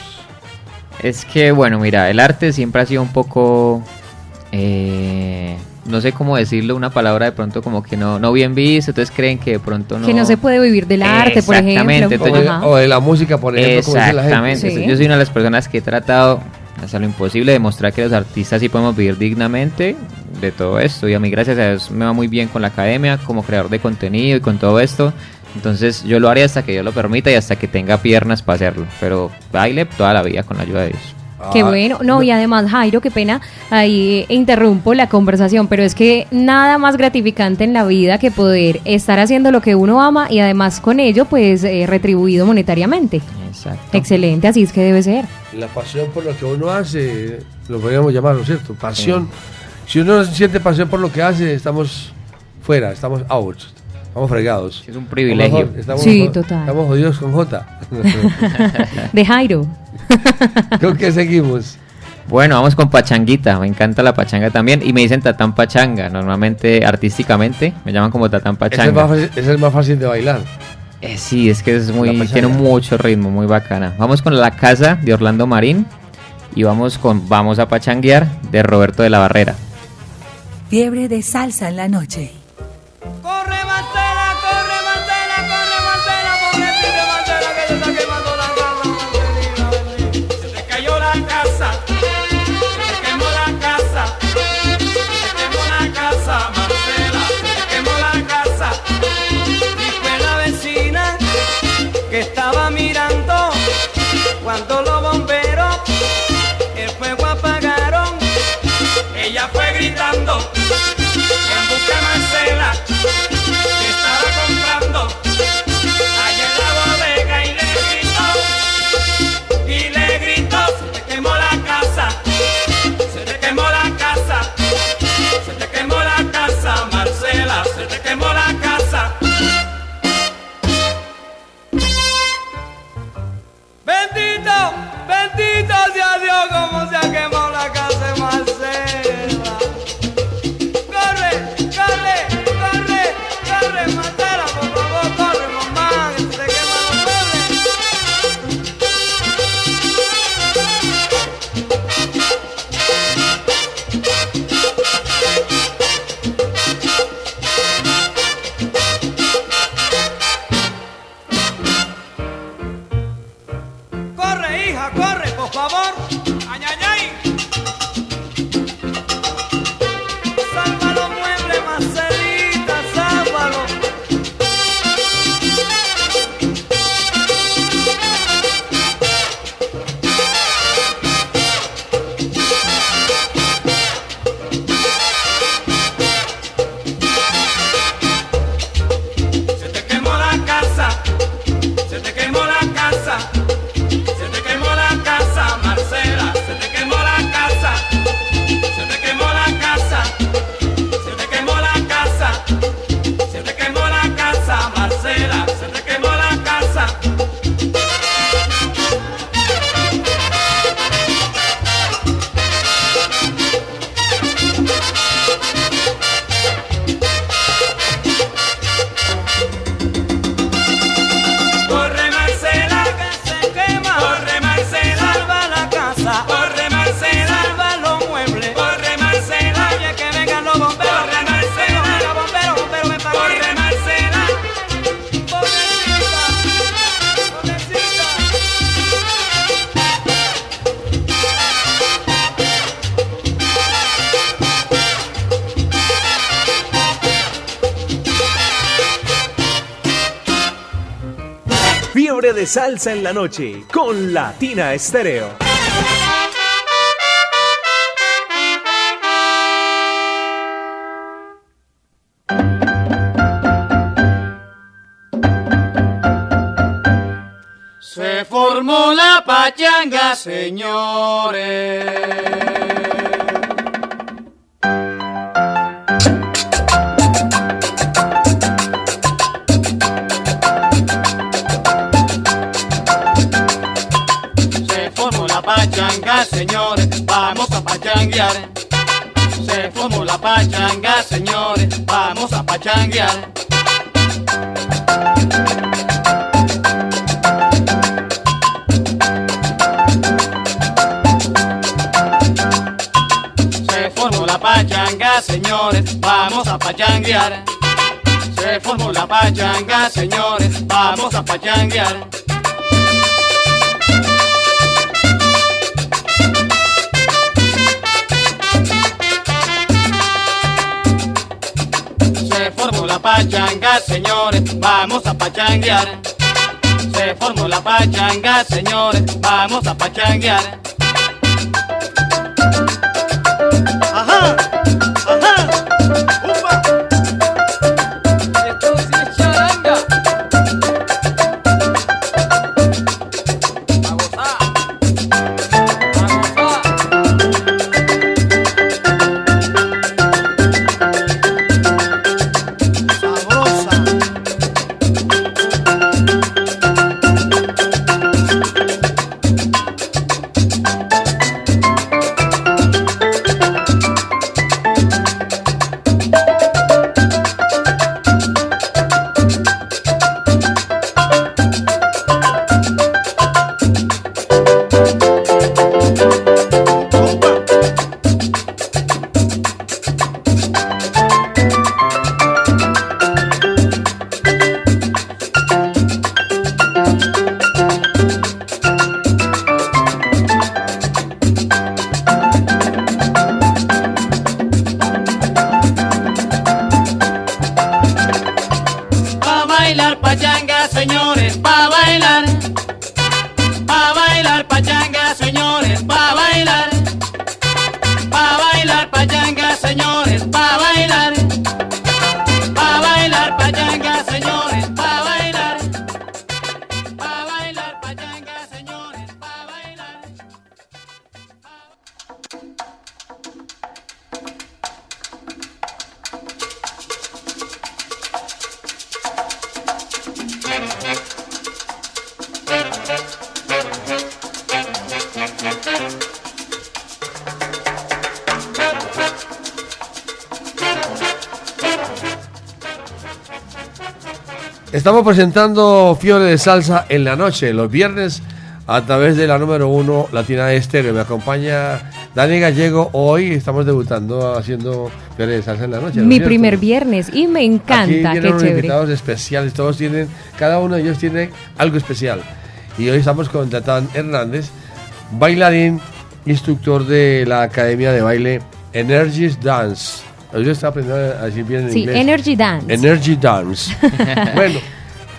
Es que, bueno, mira, el arte siempre ha sido un poco, eh, no sé cómo decirlo, una palabra de pronto como que no, no bien visto, entonces creen que de pronto no... Que no se puede vivir del arte, por Exactamente, ejemplo. O de, Ajá. o de la música, por ejemplo, como dice la gente. Exactamente. Sí. Yo soy una de las personas que he tratado hasta lo imposible de mostrar que los artistas sí podemos vivir dignamente de todo esto. Y a mí, gracias a Dios, me va muy bien con la academia, como creador de contenido y con todo esto. Entonces yo lo haré hasta que Dios lo permita y hasta que tenga piernas para hacerlo. Pero baile toda la vida con la ayuda de Dios. Qué Ah, bueno. No, y además, Jairo, qué pena, ahí interrumpo la conversación, pero es que nada más gratificante en la vida que poder estar haciendo lo que uno ama y además con ello, pues, eh, retribuido monetariamente. Exacto. Excelente, así es que debe ser. La pasión por lo que uno hace, lo podríamos llamar, ¿no es cierto? Pasión. Si uno no siente pasión por lo que hace, estamos fuera, estamos out, estamos fregados. Es un privilegio. Estamos, Sí, total. Estamos jodidos con J. De Jairo. ¿Con qué seguimos? Bueno, vamos con Pachanguita. Me encanta la pachanga también. Y me dicen Tatán Pachanga. Normalmente, artísticamente, me llaman como Tatán Ese es, más Pachanga. fácil, ese es el más fácil de bailar. Eh, sí, es que es muy, pachanga. tiene mucho ritmo, muy bacana. Vamos con La Casa de Orlando Marín. Y vamos con Vamos a Pachanguear de Roberto de la Barrera. Fiebre de salsa en la noche. Como se ha quemado la casa salsa en la noche con Latina Estéreo. Se formó la pachanga, señores. Señores, vamos a pachanguear. Se formó la pachanga, señores, vamos a pachanguear. Se formó la pachanga, señores, vamos a pachanguear. Se formó la pachanga, señores, vamos a pachanguear. Pachanga, señores, vamos a pachanguear. Se formó la pachanga, señores, vamos a pachanguear. Estamos presentando Fiebre de Salsa en la noche, los viernes, a través de la número uno Latina Estéreo. Me acompaña Dani Gallego. Hoy estamos debutando haciendo Fiebre de Salsa en la noche. ¿no Mi primer viernes y me Aquí encanta, vienen qué unos chévere. invitados especiales, todos tienen, cada uno de ellos tiene algo especial. Y hoy estamos con Tatán Hernández, bailarín, instructor de la Academia de Baile Energies Dance. Yo estaba aprendiendo a decir bien en Sí, inglés. Energy Dance. Energy Dance. bueno,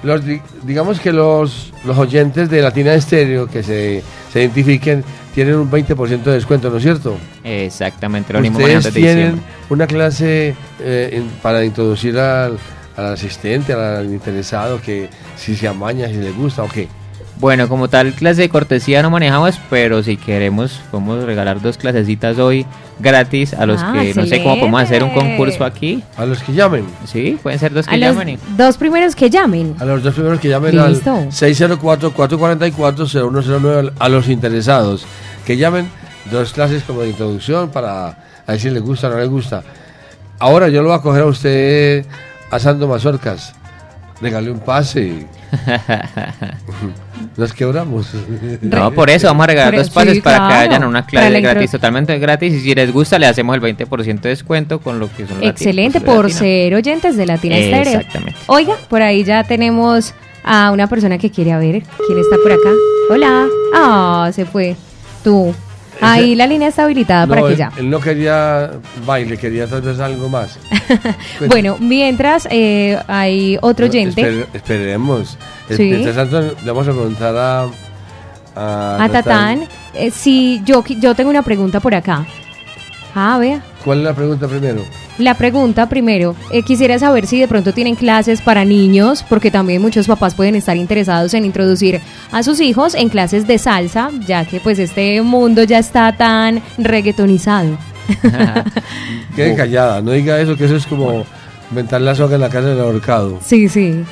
los di- digamos que los, los oyentes de Latina Estéreo que se, se identifiquen tienen un 20% de descuento, ¿no es cierto? Exactamente, lo mismo Ustedes tienen una clase eh, en- para introducir al, al asistente, al interesado, que si se amaña, si le gusta o qué. Bueno, como tal clase de cortesía no manejamos, pero si queremos podemos regalar dos clasecitas hoy gratis a los Ah, que no sé cómo podemos hacer un concurso aquí. A los que llamen. Sí, pueden ser dos que A los llamen. y- dos primeros que llamen. A los dos primeros que llamen al Listo. 604-444-0109 a los interesados. Que llamen dos clases como de introducción para a ver si les gusta o no les gusta. Ahora yo lo voy a coger a usted asando mazorcas. Regale un pase. Nos quebramos. No, por eso vamos a regalar dos pases sí, para que claro. vayan a una clase gratis, totalmente gratis. Y si les gusta, le hacemos el 20% de descuento con lo que son Excelente por latina. ser oyentes de Latina Estéreo. Exactamente. Oiga, por ahí ya tenemos a una persona que quiere a ver quién está por acá. Hola. Ah, se fue. Tú. Ahí la línea está habilitada No, para que ya. él no quería baile, quería tal vez algo más. Bueno, mientras eh, hay otro oyente. esper- esperemos. Sí. Mientras tanto, le vamos a preguntar a. A, A Tatán, eh, si yo, yo tengo una pregunta por acá. Ah, vea. ¿Cuál es la pregunta primero? La pregunta primero, eh, quisiera saber si de pronto tienen clases para niños, porque también muchos papás pueden estar interesados en introducir a sus hijos en clases de salsa, ya que pues este mundo ya está tan reggaetonizado. Quede callada, no diga eso, que eso es como inventar la soga en la casa del ahorcado. Sí, sí.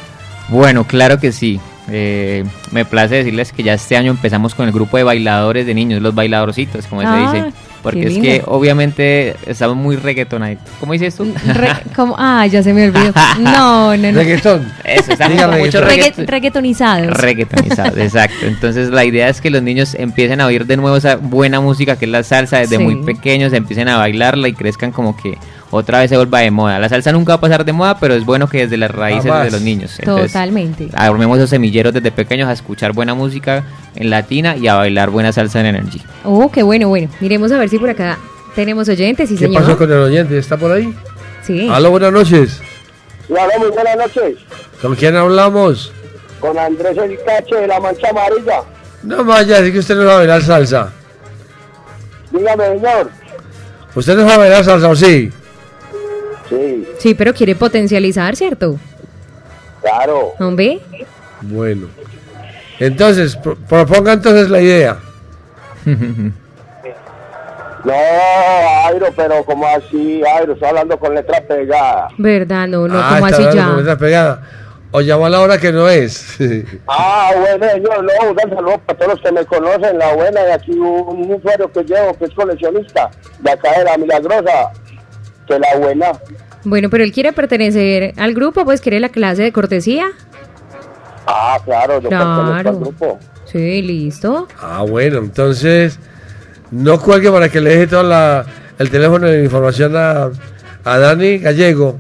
Bueno, claro que sí. Eh, me place decirles que ya este año empezamos con el grupo de bailadores de niños, los bailadorcitos, como Ah, se dice. Porque es que obviamente estamos muy reggaetonaditos. ¿Cómo dices tú? Re- ¿cómo? Ah, ya se me olvidó. No, no, no. Reggaetón. Eso, estamos Diga mucho reggaetón. Regga- reggaetonizados. Reggaetonizado, exacto. Entonces la idea es que los niños empiecen a oír de nuevo esa buena música que es la salsa desde Sí. muy pequeños, empiecen a bailarla y crezcan como que otra vez se vuelva de moda. La salsa nunca va a pasar de moda, pero es bueno que desde las raíces Jamás. de los niños. Entonces, Totalmente. armemos esos semilleros desde pequeños a escuchar buena música en latina y a bailar buena salsa en Energy. Oh, qué bueno, bueno. Miremos a ver si por acá tenemos oyentes, sí, ¿Qué señor. pasó con el oyente? ¿Está por ahí? Sí. Aló, buenas noches. Hola, muy buenas noches. ¿Con quién hablamos? Con Andrés El Cache de la Mancha Amarilla. No vaya, así que usted no sabe bailar salsa. Dígame, señor. ¿Usted no sabe bailar salsa o sí? Sí, Sí, pero quiere potencializar, ¿cierto? claro. Hombre. Bueno. Entonces, pro- proponga entonces la idea. No, Airo, pero como así, Airo, estoy hablando con letra pegada. ¿Verdad? No, no, Ah, como está así hablando ya. con letra pegada. O llamó a la hora que no es. Ah, bueno, señor, no, un saludo para todos los que me conocen, la buena, y aquí un, un usuario que llevo, que es coleccionista, de acá de la Milagrosa, que la buena. Bueno, pero él quiere pertenecer al grupo, pues quiere la clase de cortesía. Ah, claro, yo pertenezco al Claro. grupo. Sí, listo. ah, bueno, entonces no cuelgue para que le deje todo la, el teléfono de información a, a Dani Gallego.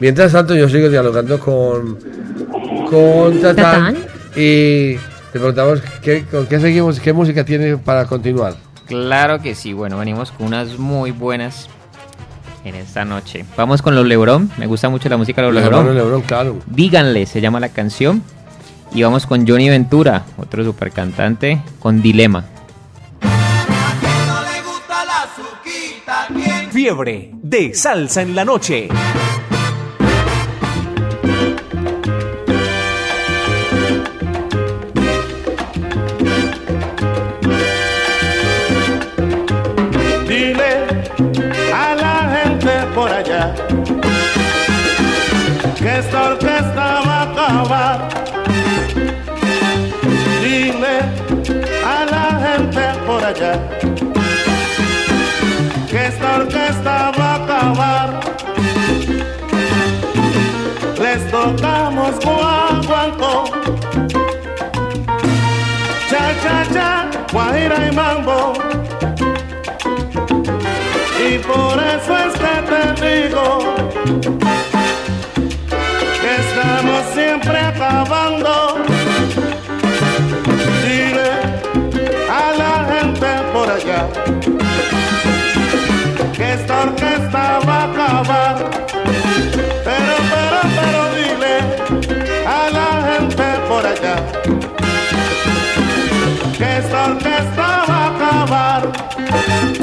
Mientras tanto, yo sigo dialogando con, con Tatán, Tatán. y le preguntamos qué, con qué seguimos, qué música tiene para continuar. Claro que sí, bueno, venimos con unas muy buenas en esta noche. Vamos con los Lebron, me gusta mucho la música de los Lebron. hermanos Lebrón, claro. Díganle, se llama la canción. Y vamos con Johnny Ventura, otro super cantante, con Dilema. Fiebre de salsa en la noche. Que esta orquesta va a acabar. Dile a la gente por allá que esta orquesta va a acabar. Les tocamos guaguancó, cha cha cha, guajira y mambo. Por eso es que te digo que estamos siempre acabando. Dile a la gente por allá que esta orquesta va a acabar. Pero, pero, pero dile a la gente por allá que esta orquesta va a acabar.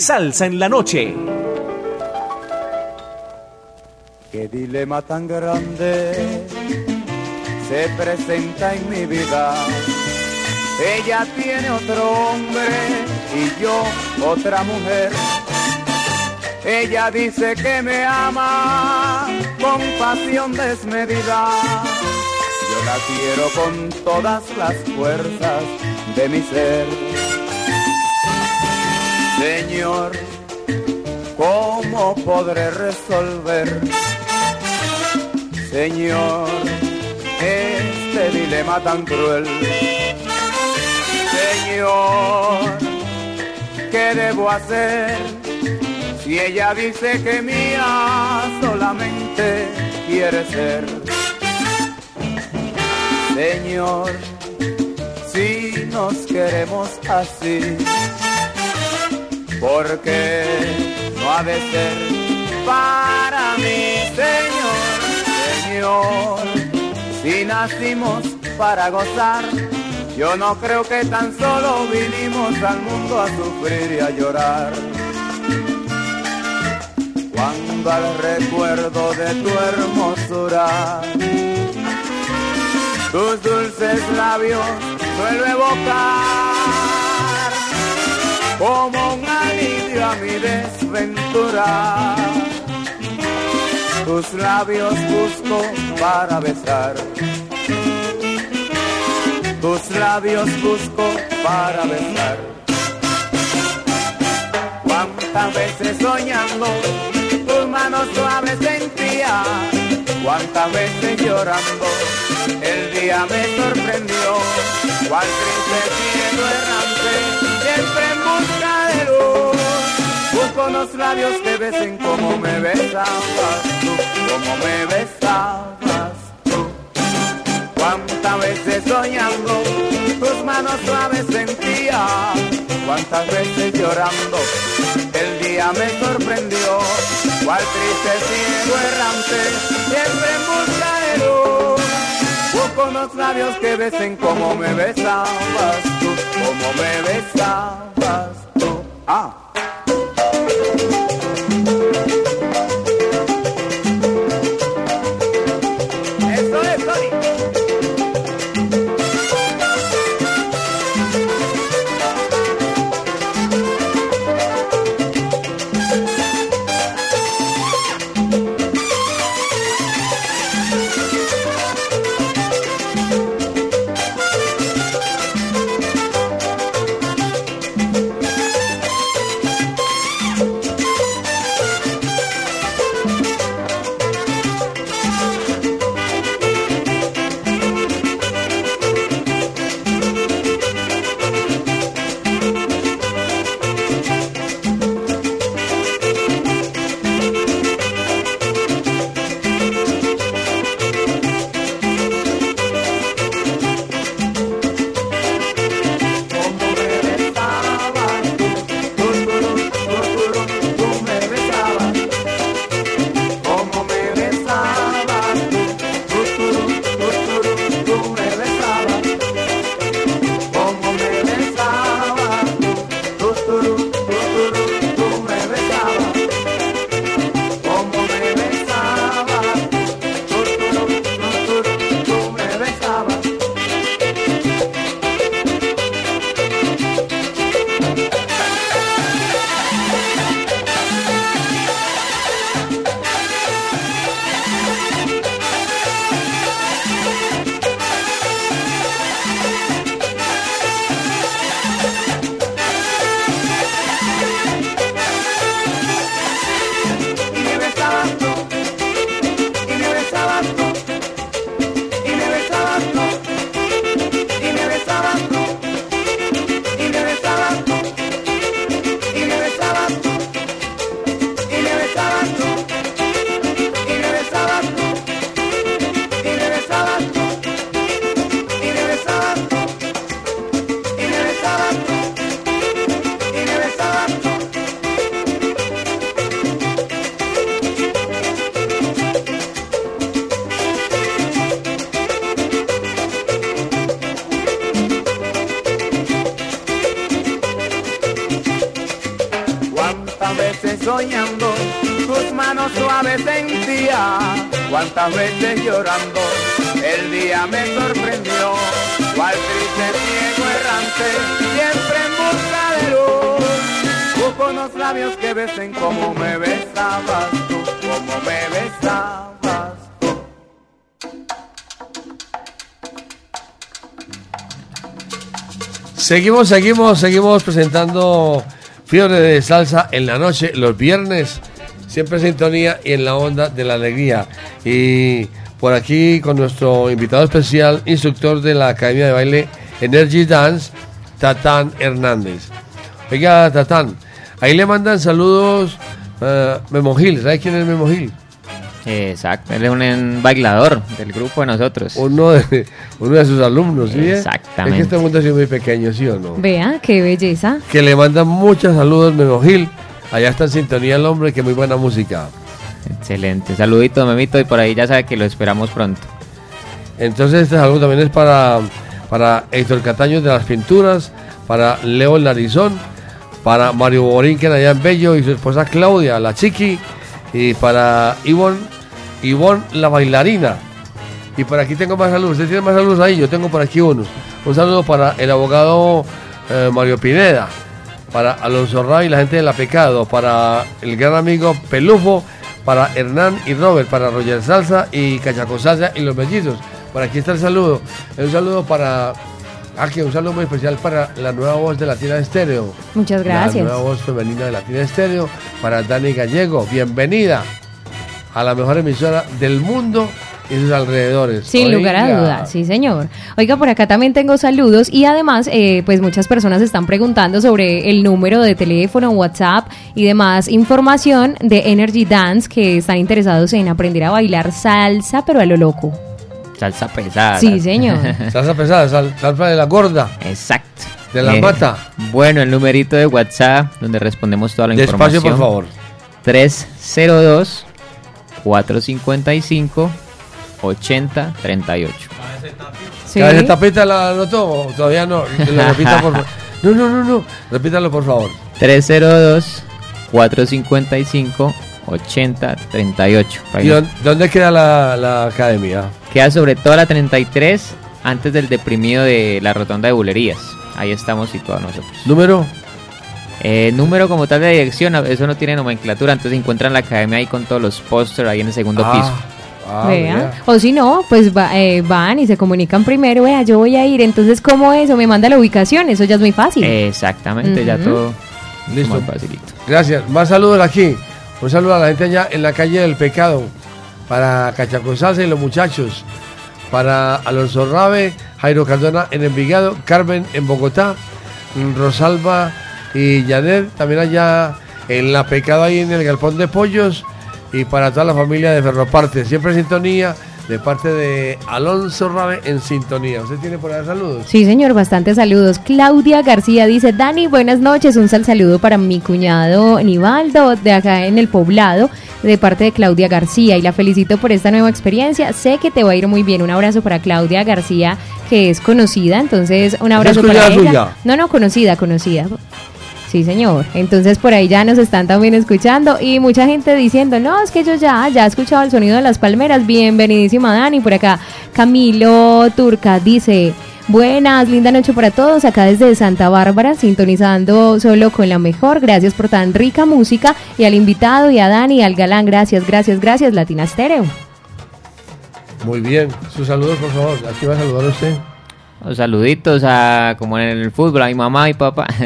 Salsa en la noche. Qué dilema tan grande se presenta en mi vida. Ella tiene otro hombre y yo otra mujer. Ella dice que me ama con pasión desmedida. Yo la quiero con todas las fuerzas de mi ser. Señor, ¿cómo podré resolver? Señor, este dilema tan cruel. Señor, ¿qué debo hacer? Si ella dice que mía solamente quiere ser. Señor, si nos queremos así, porque no ha de ser para mí, Señor, Señor, si nacimos para gozar, yo no creo que tan solo vinimos al mundo a sufrir y a llorar. Cuando al recuerdo de tu hermosura, tus dulces labios suelo evocar como un alivio a mi desventura. Tus labios busco para besar. Tus labios busco para besar. Cuántas veces soñando tus manos suaves sentía. Cuántas veces llorando el día me sorprendió. Cuál triste cielo errante Busco los labios que besen como me besabas tú, como me besabas tú. Cuántas veces soñando tus manos suaves sentía, cuántas veces llorando el día me sorprendió. Cuál triste cielo errante siempre en busca de luz. Busco los labios que besen como me besabas tú, como me besabas tú. Ah. Seguimos, seguimos, seguimos presentando Fiebre de Salsa en la noche, los viernes, siempre en sintonía y en la onda de la alegría. Y por aquí con nuestro invitado especial, instructor de la Academia de Baile Energy Dance, Tatán Hernández. Oiga, Tatán, ahí le mandan saludos eh, Memo Gil. ¿Sabes quién es Memo Gil? Exacto, él es un, un bailador del grupo de nosotros. Uno de, uno de sus alumnos, ¿sí? Exactamente. Es que este mundo ha sido muy pequeño, ¿sí o no? Vea, qué belleza. Que le mandan muchos saludos, Memo Gil. Allá está en sintonía el hombre, que muy buena música. Excelente, saludito, Memito, y por ahí ya sabe que lo esperamos pronto. Entonces este saludo también es para, para Héctor Cataño de las Pinturas, para Leo el Narizón, para Mario Borinquen allá en Bello y su esposa Claudia, la chiqui, y para Ivonne, Ivonne la bailarina. Y por aquí tengo más saludos. ¿Usted tiene más saludos ahí? Yo tengo por aquí unos. Un saludo para el abogado eh, Mario Pineda, para Alonso Ray, la gente de La Pecado, para el gran amigo Pelufo, para Hernán y Robert, para Roger Salsa y Cachaco Salsa y los mellizos. Por aquí está el saludo. Un saludo para. Ah, que un saludo muy especial para la nueva voz de Latina Estéreo. Muchas gracias. La nueva voz femenina de Latina Estéreo para Dani Gallego. Bienvenida a la mejor emisora del mundo y sus alrededores. Sin lugar a dudas, sí señor. Oiga, por acá también tengo saludos y además, eh, pues muchas personas están preguntando sobre el número de teléfono, WhatsApp y demás información de Energy Dance que están interesados en aprender a bailar salsa, pero a lo loco. Salsa pesada. Sí, señor. Salsa pesada, sal- salsa de la gorda. Exacto. De la Eh, mata. Bueno, el numerito de WhatsApp donde respondemos toda la Despacio, información. por favor. 302 455 8038. Sí. ¿Cada tapita la anotó o todavía no? Lo repita, por favor. No, no, no, no. Repítalo, por favor. 302 455 8038. ¿Y dónde, dónde queda la, la academia? Queda sobre toda la 33 antes del deprimido de la rotonda de bulerías. Ahí estamos situados nosotros. ¿Número? Eh, número como tal de dirección, eso no tiene nomenclatura, entonces encuentran la academia ahí con todos los pósters ahí en el segundo Ah, piso. Ah, Vea. vea. O si no, pues va- eh, van y se comunican primero, vea, yo voy a ir, entonces ¿cómo es? O me manda la ubicación, eso ya es muy fácil. Exactamente, ya todo Listo. más facilito. Gracias. Más saludos aquí. Un saludo a la gente allá en la calle del Pecado. Para Cachaco Salsa y los muchachos. Para Alonso Rabe, Jairo Cardona en Envigado, Carmen en Bogotá, Rosalba y Janet también allá en la Pecado ahí en el Galpón de Pollos. Y para toda la familia de Ferroparte. Siempre en sintonía de parte de Alonso Rabe en sintonía. ¿Usted tiene por ahí saludos? Sí, señor, bastantes saludos. Claudia García dice, Dani, buenas noches, un sal saludo para mi cuñado Nivaldo de acá en el poblado, de parte de Claudia García, y la felicito por esta nueva experiencia. Sé que te va a ir muy bien. Un abrazo para Claudia García, que es conocida, entonces un abrazo para ella. suya? No, no, conocida, conocida. Sí, señor. Entonces por ahí ya nos están también escuchando y mucha gente diciendo, no, es que yo ya, ya he escuchado el sonido de las palmeras. Bienvenidísima Dani. Por acá Camilo Turca dice, buenas, linda noche para todos. Acá desde Santa Bárbara, sintonizando solo con la mejor. Gracias por tan rica música y al invitado y a Dani y al galán. Gracias, gracias, gracias. Latina Stereo. Muy bien. Sus saludos, por favor. Aquí va a saludar usted. Los saluditos a, como en el fútbol, a mi mamá y papá,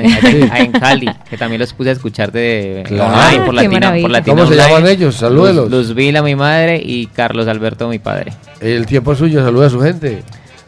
ahí en Cali, que también los puse a escuchar de Claro. online, por Latina, por Latina ¿Cómo se llaman ellos? Salúdelos. Luz, Luz Vila, mi madre, y Carlos Alberto, mi padre. El tiempo es suyo, saluda a su gente.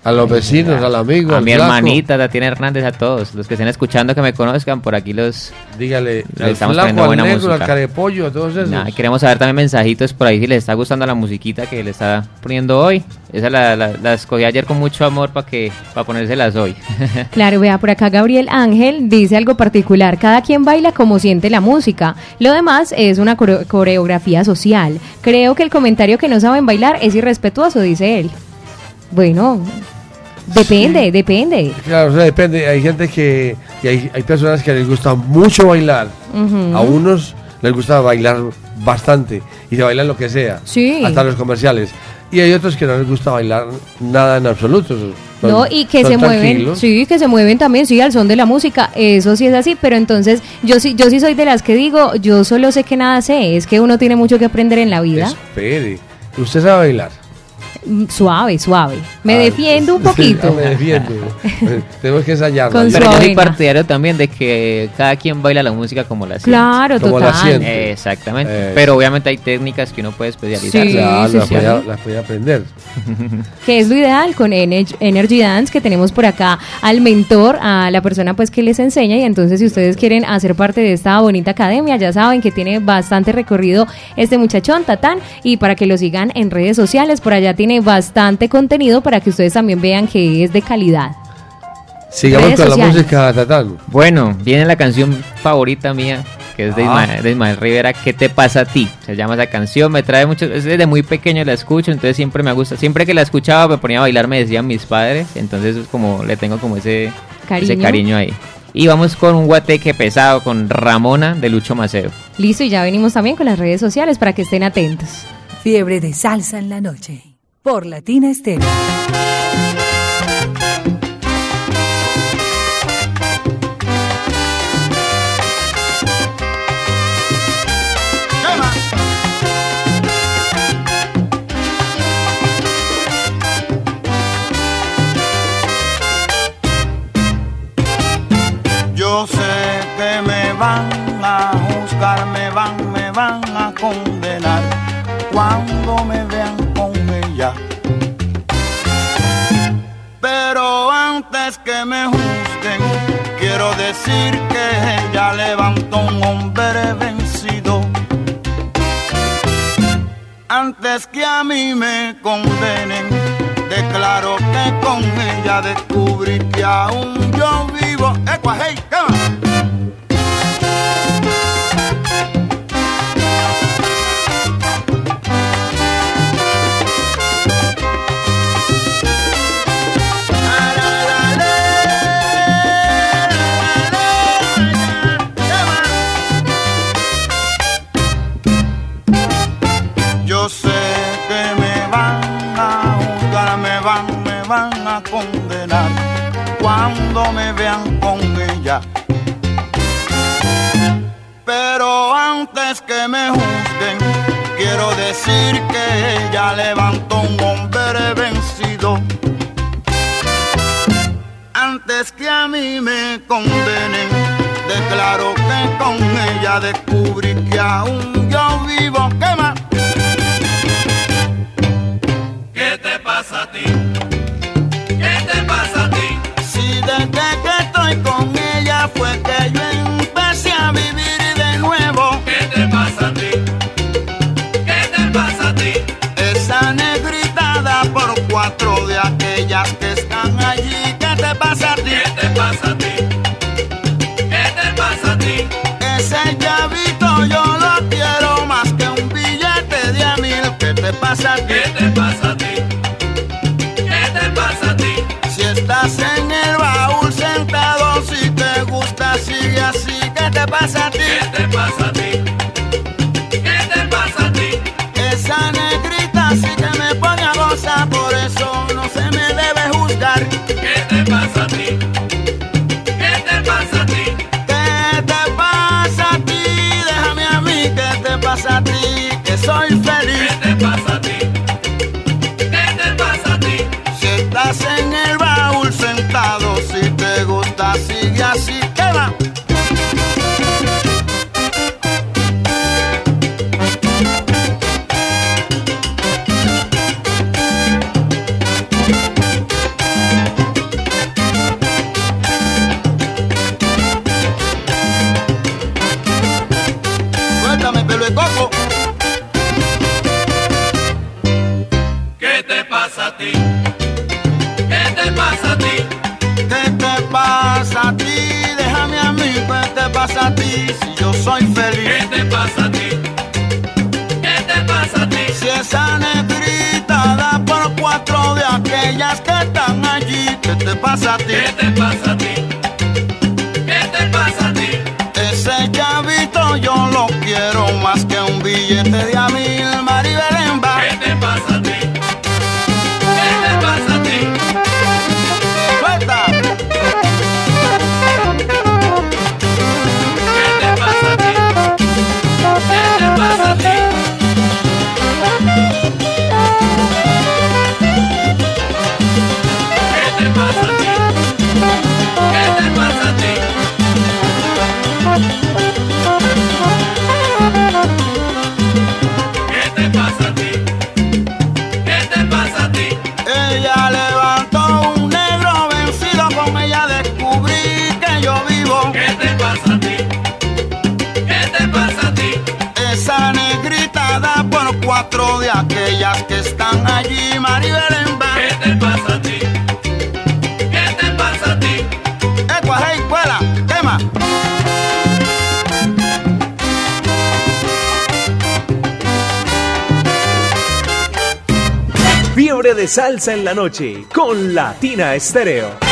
A los vecinos, al amigo, a al mi flaco. hermanita, Tatiana Hernández, a todos. Los que estén escuchando, que me conozcan, por aquí los... Dígale, Le al estamos flaco, poniendo al buena negro, al música. carepollo, a todos esos. Nada, queremos saber también mensajitos por ahí si les está gustando la musiquita que le está poniendo hoy. Esa la, la, la escogí ayer con mucho amor para que para ponérselas hoy. Claro, vea, por acá Gabriel Ángel dice algo particular. Cada quien baila como siente la música. Lo demás es una core- coreografía social. Creo que el comentario que no saben bailar es irrespetuoso, dice él. Bueno, depende, depende. Claro, o sea, depende. Hay gente que. y hay, hay personas que les gusta mucho bailar. A unos les gusta bailar bastante y se bailan lo que sea, Sí. hasta los comerciales. Y hay otros que no les gusta bailar nada en absoluto. son- No, y que se mueven, tranquilos. sí, que se mueven también, sí, al son de la música, eso sí es así, pero entonces yo sí, yo sí soy de las que digo, yo solo sé que nada sé, es que uno tiene mucho que aprender en la vida, Espere, ¿usted sabe bailar? Suave, suave, me defiendo un poquito. me defiendo. Tenemos que ensayarlo. Con Pero yo soy partidario también de que cada quien baila la música como la siente. Claro, Como la total. siente. Exactamente. Eh. Pero obviamente hay técnicas que uno puede especializar. Sí, Claro, sí, las, sí. Podía, las podía aprender. que es lo ideal con Ener- Energy Dance, que tenemos por acá al mentor, a la persona pues que les enseña y entonces si ustedes quieren hacer parte de esta bonita academia, ya saben que tiene bastante recorrido este muchachón, Tatán, y para que lo sigan en redes sociales, por allá tiene bastante contenido para que ustedes también vean que es de calidad. Sigamos Redes con sociales. la música, Tatán. Bueno, viene la canción favorita mía, que es de, Ah. Ismael, de Ismael Rivera, ¿Qué te pasa a ti? Se llama esa canción, me trae mucho, es desde muy pequeño la escucho, entonces siempre me gusta, siempre que la escuchaba me ponía a bailar, me decían mis padres, entonces es como, le tengo como ese Cariño. ese cariño ahí. Y vamos con un guateque pesado con Ramona de Lucho Maceo. Listo, y ya venimos también con las redes sociales para que estén atentos. Fiebre de salsa en la noche. Por Latina Estéreo. Yo sé que me van a juzgar, me van, me van a condenar cuando me decir que ella levantó un hombre vencido. Antes que a mí me condenen, declaro que con ella descubrí que aún yo vivo. ¡Ecua, cuando me vean con ella. Pero antes que me juzguen, quiero decir que ella levantó un hombre vencido. Antes que a mí me condenen, declaro que con ella descubrí que aún yo vivo. ¿Qué? Fue que yo empecé a vivir de nuevo. ¿Qué te pasa a ti? ¿Qué te pasa a ti? Esa negrita da por cuatro de aquellas que están allí. ¿Qué te pasa a ti? ¿Qué te pasa a ti? ¿Qué te pasa a ti? Ese llavito yo lo quiero más que un billete de a mil. ¿Qué te pasa a ti? ¿Qué te pasa a ti? de aquellas que están allí. ¿Qué te pasa a ti? ¿Qué te pasa a ti? ¿Qué te pasa a ti? Ese chavito yo lo quiero más que un billete de a mil, Maribel. aquellas que están allí, Maribel en ¿Qué te pasa a ti? ¿Qué te pasa a ti? Ecuas, hey, cuela, quema. Fiebre de salsa en la noche con Latina Estéreo.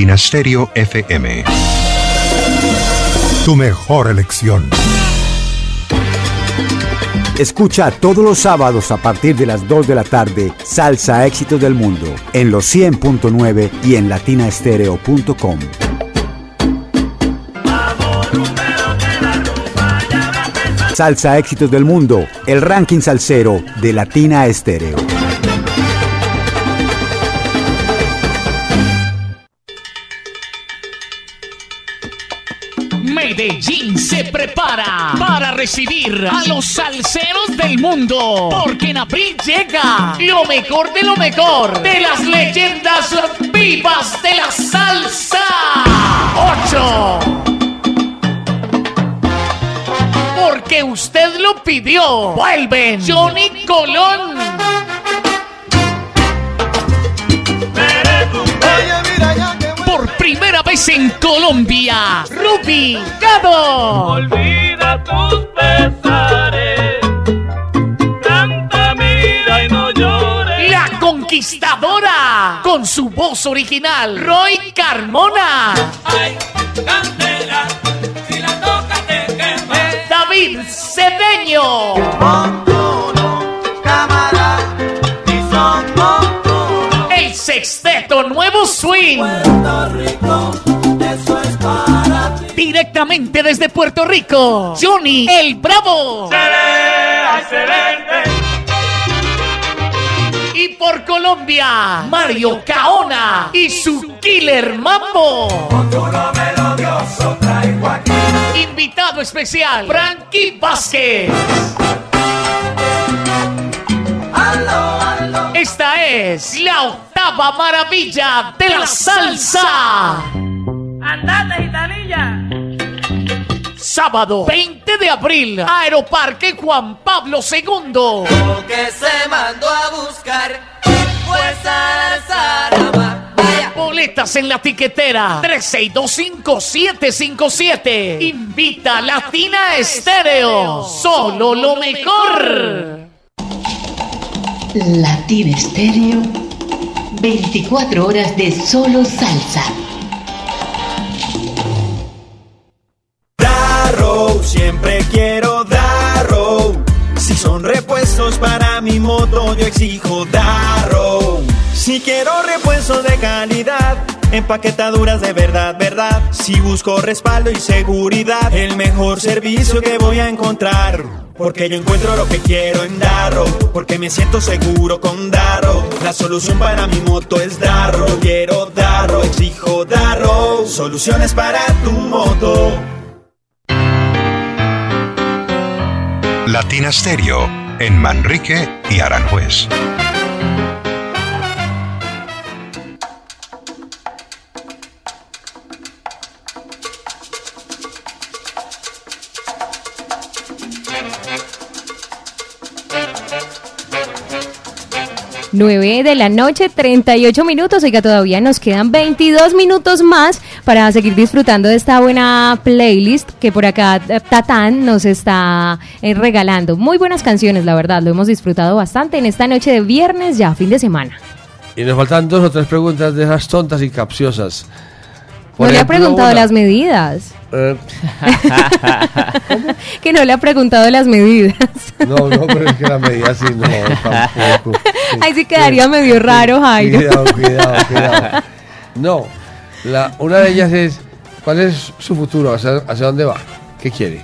Latina Stereo FM. Tu mejor elección. Escucha todos los sábados a partir de las 2 de la tarde Salsa Éxitos del Mundo en los 100.9 y en latinastereo.com. Salsa Éxitos del Mundo, el ranking salsero de Latina Estéreo. Medellín se prepara para recibir a los salseros del mundo. Porque en abril llega lo mejor de lo mejor de las leyendas vivas de la salsa. 8 porque usted lo pidió. Vuelven Johnny Colón es en Colombia. Ruby Gado. Olvida tus pesares. Canta, mira y no llores. La conquistadora. Con su voz original. Roy Carmona. Ay, candela, si la tocas te quema. David Cedeño. cámara, y son montuno. El sexteto Nuevo Swing. Puerto Rico, Directamente desde Puerto Rico. Johnny el Bravo. excelente. Y por Colombia, Mario Caona y su Killer Mambo. Invitado especial, Frankie Vázquez. Esta es la octava maravilla de la salsa. Andate, gitanilla. Sábado 20 de abril, Aeroparque Juan Pablo II. que se mandó a buscar fue Sarazarama. Vaya. Boletas en la tiquetera 3625-757. Invita Latina Estéreo. Solo lo mejor. Latina Estéreo, 24 horas de solo salsa. Yo exijo Darrow. Si quiero repuestos de calidad, empaquetaduras de verdad, verdad. Si busco respaldo y seguridad, el mejor servicio que voy a encontrar. Porque yo encuentro lo que quiero en Darrow, porque me siento seguro con Darrow. La solución para mi moto es Darrow. Quiero Darrow, exijo Darrow. Soluciones para tu moto. Latina Stereo en Manrique y Aranjuez. Nueve de la noche, 38 minutos. Oiga, todavía nos quedan 22 minutos más para seguir disfrutando de esta buena playlist que por acá eh, Tatán nos está eh, regalando. Muy buenas canciones, la verdad. Lo hemos disfrutado bastante en esta noche de viernes, ya fin de semana. Y nos faltan dos o tres preguntas de esas tontas y capciosas. Por no le ha preguntado una. las medidas. Eh, que no le ha preguntado las medidas. no, no, pero es que la medida sí, no, tampoco. Ahí sí quedaría medio raro, Jairo. Cuidado, cuidado, cuidado. No, la, una de ellas es, ¿cuál es su futuro? ¿Hacia, hacia dónde va? ¿Qué quiere?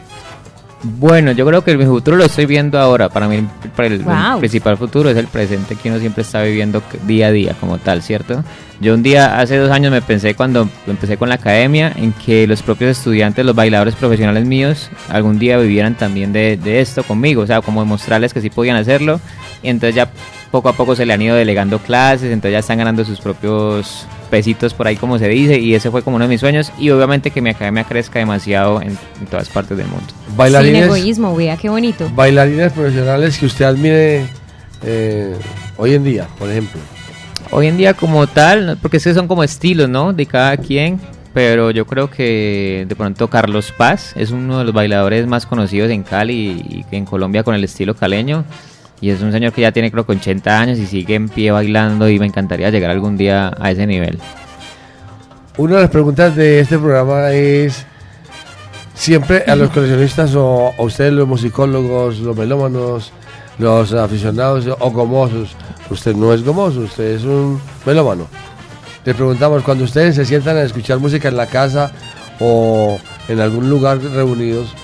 Bueno, yo creo que mi futuro lo estoy viendo ahora. Para mí el, el Wow. principal futuro es el presente que uno siempre está viviendo día a día como tal, ¿cierto? Yo un día, hace dos años me pensé cuando empecé con la academia en que los propios estudiantes, los bailadores profesionales míos, algún día vivieran también de, de esto conmigo, o sea, como demostrarles que sí podían hacerlo. Y entonces ya poco a poco se le han ido delegando clases, entonces ya están ganando sus propios pesitos por ahí como se dice y ese fue como uno de mis sueños y obviamente que mi academia crezca demasiado en, en todas partes del mundo. Sin Bailarines, egoísmo, vea qué bonito. bailarines profesionales que usted admire eh, hoy en día, por ejemplo. Hoy en día como tal, porque es que son como estilos, ¿no? De cada quien, pero yo creo que de pronto Carlos Paz es uno de los bailadores más conocidos en Cali y en Colombia con el estilo caleño. Y es un señor que ya tiene creo que 80 años y sigue en pie bailando y me encantaría llegar algún día a ese nivel. Una de las preguntas de este programa es siempre a los coleccionistas o a ustedes los musicólogos, los melómanos, los aficionados o gomosos. Usted no es gomoso, usted es un melómano. Le preguntamos, cuando ustedes se sientan a escuchar música en la casa o en algún lugar reunidos,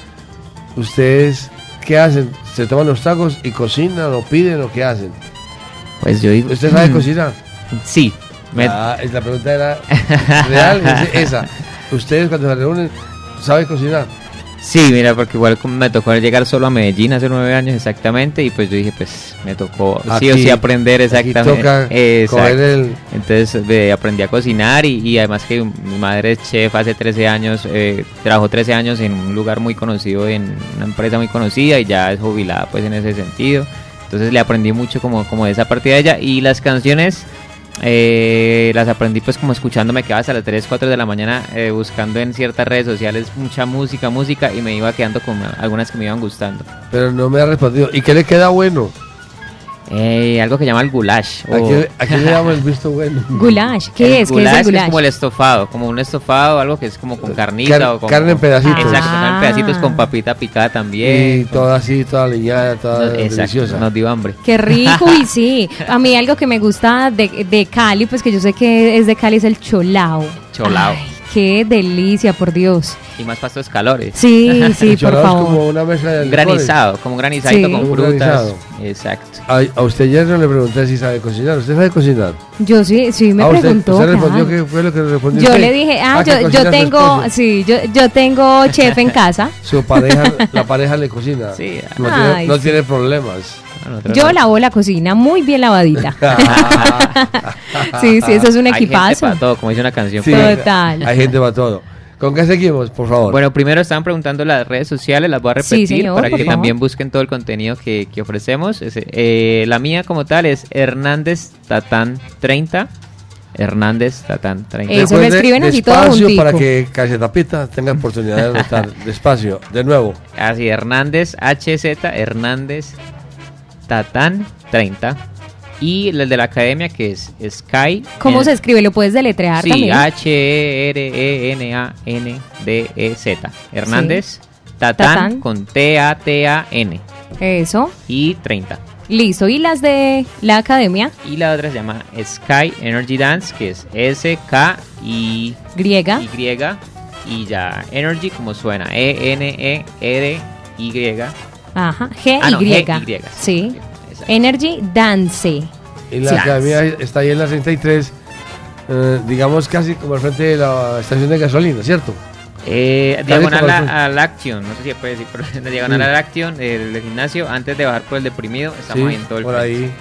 ¿ustedes qué hacen? ¿Se toman los tacos y cocinan o piden o qué hacen? Pues yo digo... ¿Usted sabe cocinar? Sí. me- Ah, la pregunta era real, es esa. ¿Ustedes cuando se reúnen saben cocinar? Sí, mira, porque igual me tocó llegar solo a Medellín hace nueve años exactamente y pues yo dije, pues me tocó sí o sí aprender exactamente. toca Exacto. el- Entonces eh, aprendí a cocinar y, y además que mi madre es chef hace 13 años, eh, trabajó 13 años en un lugar muy conocido, en una empresa muy conocida y ya es jubilada pues en ese sentido. Entonces le aprendí mucho como, como de esa parte de ella y las canciones Eh, las aprendí pues como escuchando, me quedaba hasta las 3, 4 de la mañana eh, buscando en ciertas redes sociales mucha música, música y me iba quedando con algunas que me iban gustando. Pero no me ha respondido. ¿Y qué le queda bueno? Eh, algo que llama el goulash. ¿A o- qué, a qué le damos el visto bueno? Goulash, ¿qué El es? ¿Qué es goulash el goulash? como el estofado, como un estofado, algo que es como con carnita Car- o con carne en pedacitos. Exacto, carne en Ah. pedacitos con papita picada también. Y toda así, toda liñada, toda No, deliciosa. nos dio hambre. Qué rico, y sí. A mí algo que me gusta de, de Cali, pues que yo sé que es de Cali, es el cholao. Cholao. Ay, qué delicia, por Dios. Y más para estos calores. Sí, sí, por favor. como una mezcla de Granizado, como un granizadito Sí. con frutas. granizado. Exacto. A, a usted ayer no le pregunté si sabe cocinar. ¿Usted sabe cocinar? Yo sí, sí me Ah, usted- preguntó. ¿Usted respondió qué fue lo que respondió Yo usted? le dije, ah, yo, yo tengo, sí, yo, yo tengo chef en casa. Su pareja, la pareja le cocina. Sí. No, Ay, tiene, no sí. tiene problemas. Yo lavo la cocina muy bien lavadita. sí, sí, eso es un Hay gente equipazo. para todo, como dice una canción. Sí, Total. Hay gente para todo. ¿Con qué seguimos, por favor? Bueno, primero estaban preguntando las redes sociales, las voy a Sí, repetir señor, para que favor. también busquen todo el contenido que, que ofrecemos. Es, eh, la mía como tal es Hernández Tatán 30. Hernández Tatán 30. Eso lo escriben así todo despacio juntico. para que Casetapita tenga oportunidad de anotar. despacio, de nuevo. Así, Hernández HZ, Hernández Tatán 30. Y el de la academia que es Sky. ¿Cómo se escribe? ¿Lo puedes deletrear Sí, también? H-E-R-E-N-A-N-D-E-Z. Hernández Tatán, Tatán. con T-A-T-A-N Eso. y 30. Listo. ¿Y las de la academia? Y la otra se llama Sky Energy Dance, que es S-K-I-Y. Griega. Y ya, Energy como suena, E E-N-E-R-Y. Ajá. G Ah, no, Y. G-Y. Sí. Energy Dance. Y la Sí. academia está ahí en la 33, eh, digamos casi como al frente de la estación de gasolina, ¿cierto? Eh, diagonal a, frente. al Action, no sé si se puede decir, pero la diagonal Sí. al Action, el, del gimnasio, antes de bajar por el deprimido, estamos Sí, ahí en todo el por frente. ahí.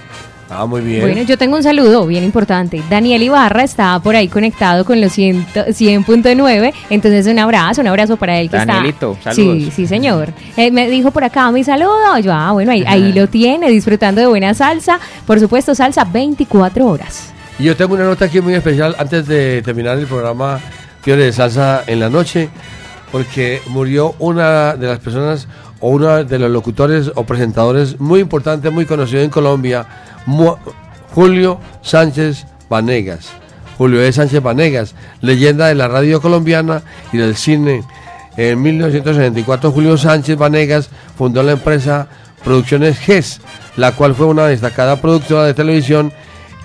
Ah, muy bien. Bueno, yo tengo un saludo bien importante. Daniel Ibarra está por ahí conectado con los 100 100.9. Entonces, un abrazo, un abrazo para él que Danielito, está. saludos. Sí, sí, señor. Eh, me dijo por acá mi saludo. Yo, ah, bueno, ahí, ahí lo tiene, disfrutando de buena salsa. Por supuesto, salsa 24 horas. Y yo tengo una nota aquí muy especial antes de terminar el programa Fiebre de Salsa en la noche, porque murió una de las personas o uno de los locutores o presentadores muy importante, muy conocido en Colombia, Julio Sánchez Vanegas. Julio E. Sánchez Vanegas, leyenda de la radio colombiana y del cine. En 1974 Julio Sánchez Vanegas fundó la empresa Producciones GES, la cual fue una destacada productora de televisión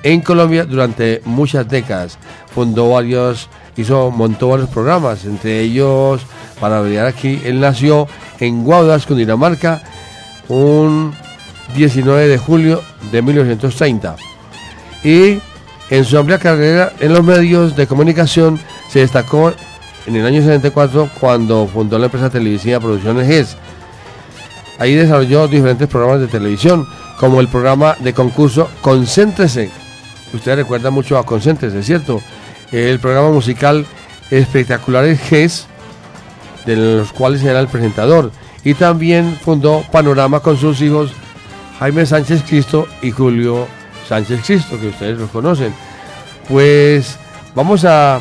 en Colombia durante muchas décadas. Fundó varios, hizo, montó varios programas, entre ellos, para brillar aquí, él nació en Guaudas, Cundinamarca, un 19 de julio de 1930. Y en su amplia carrera en los medios de comunicación se destacó en el año 74 cuando fundó la empresa televisiva Producciones GES. Ahí desarrolló diferentes programas de televisión, como el programa de concurso Concéntrese. Ustedes recuerdan mucho a Concéntrese, ¿cierto? El programa musical Espectaculares GES, de los cuales era el presentador. Y también fundó Panorama con sus hijos Jaime Sánchez Cristo y Julio Sánchez Cristo, que ustedes los conocen. Pues vamos a,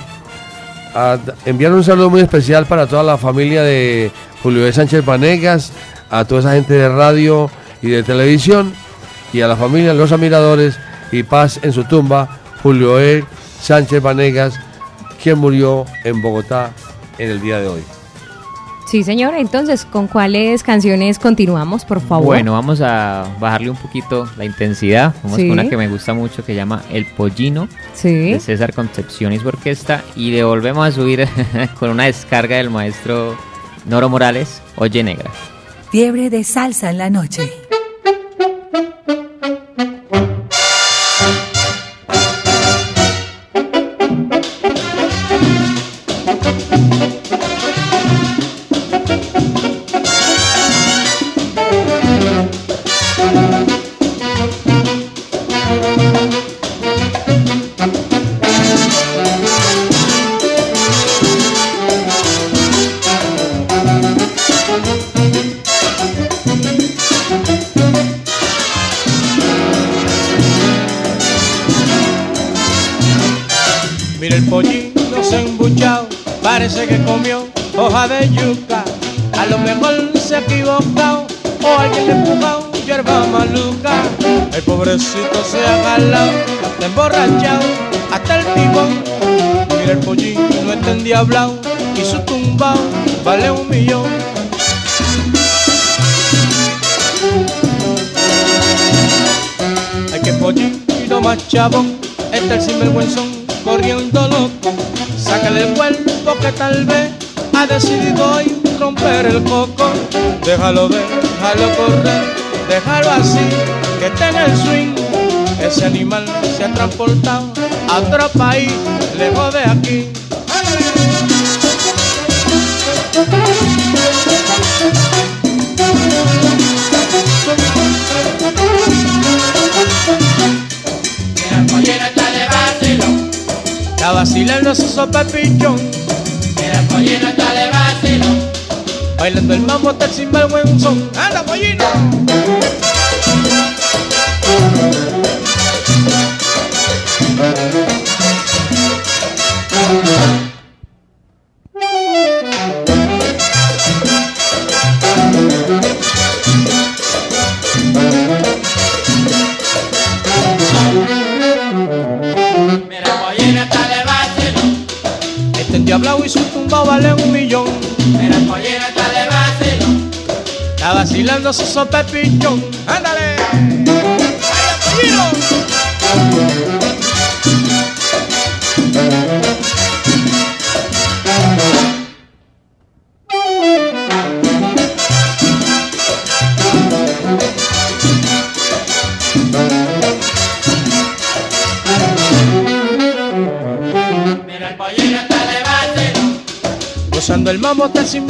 enviar un saludo muy especial para toda la familia de Julio de Sánchez Vanegas, a toda esa gente de radio y de televisión, y a la familia, los admiradores, y paz en su tumba, Julio E. Sánchez Vanegas, quien murió en Bogotá en el día de hoy. Sí, señor. Entonces, ¿con cuáles canciones continuamos, por favor? Bueno, vamos a bajarle un poquito la intensidad. Vamos Sí. con una que me gusta mucho que se llama El Pollino Sí. de César Concepción y su orquesta. Y le volvemos a subir con una descarga del maestro Noro Morales, Oye Negra. Fiebre de salsa en la noche. Se ha jalado, está emborrachado, hasta el tibón. Mira el pollito no está endiablado y su tumbao vale un millón. Ay, que pollito más chabón, está el sinvergüenzón corriendo loco. Sácale el cuerpo que tal vez ha decidido hoy romper el coco. Déjalo ver, déjalo correr, déjalo así, que esté en el swing. Ese animal se ha transportado a otro país, lejos de aquí. Mira el pollino está Está vacilando su sopa de pichón, mira el pollino está de vacilón. bailando el mambo hasta el sinvergüenzón. ¡Anda, pollino! Mira y su tumba vale un millón. mira pollino está de vacilón. Está vacilando su sopa de pichón.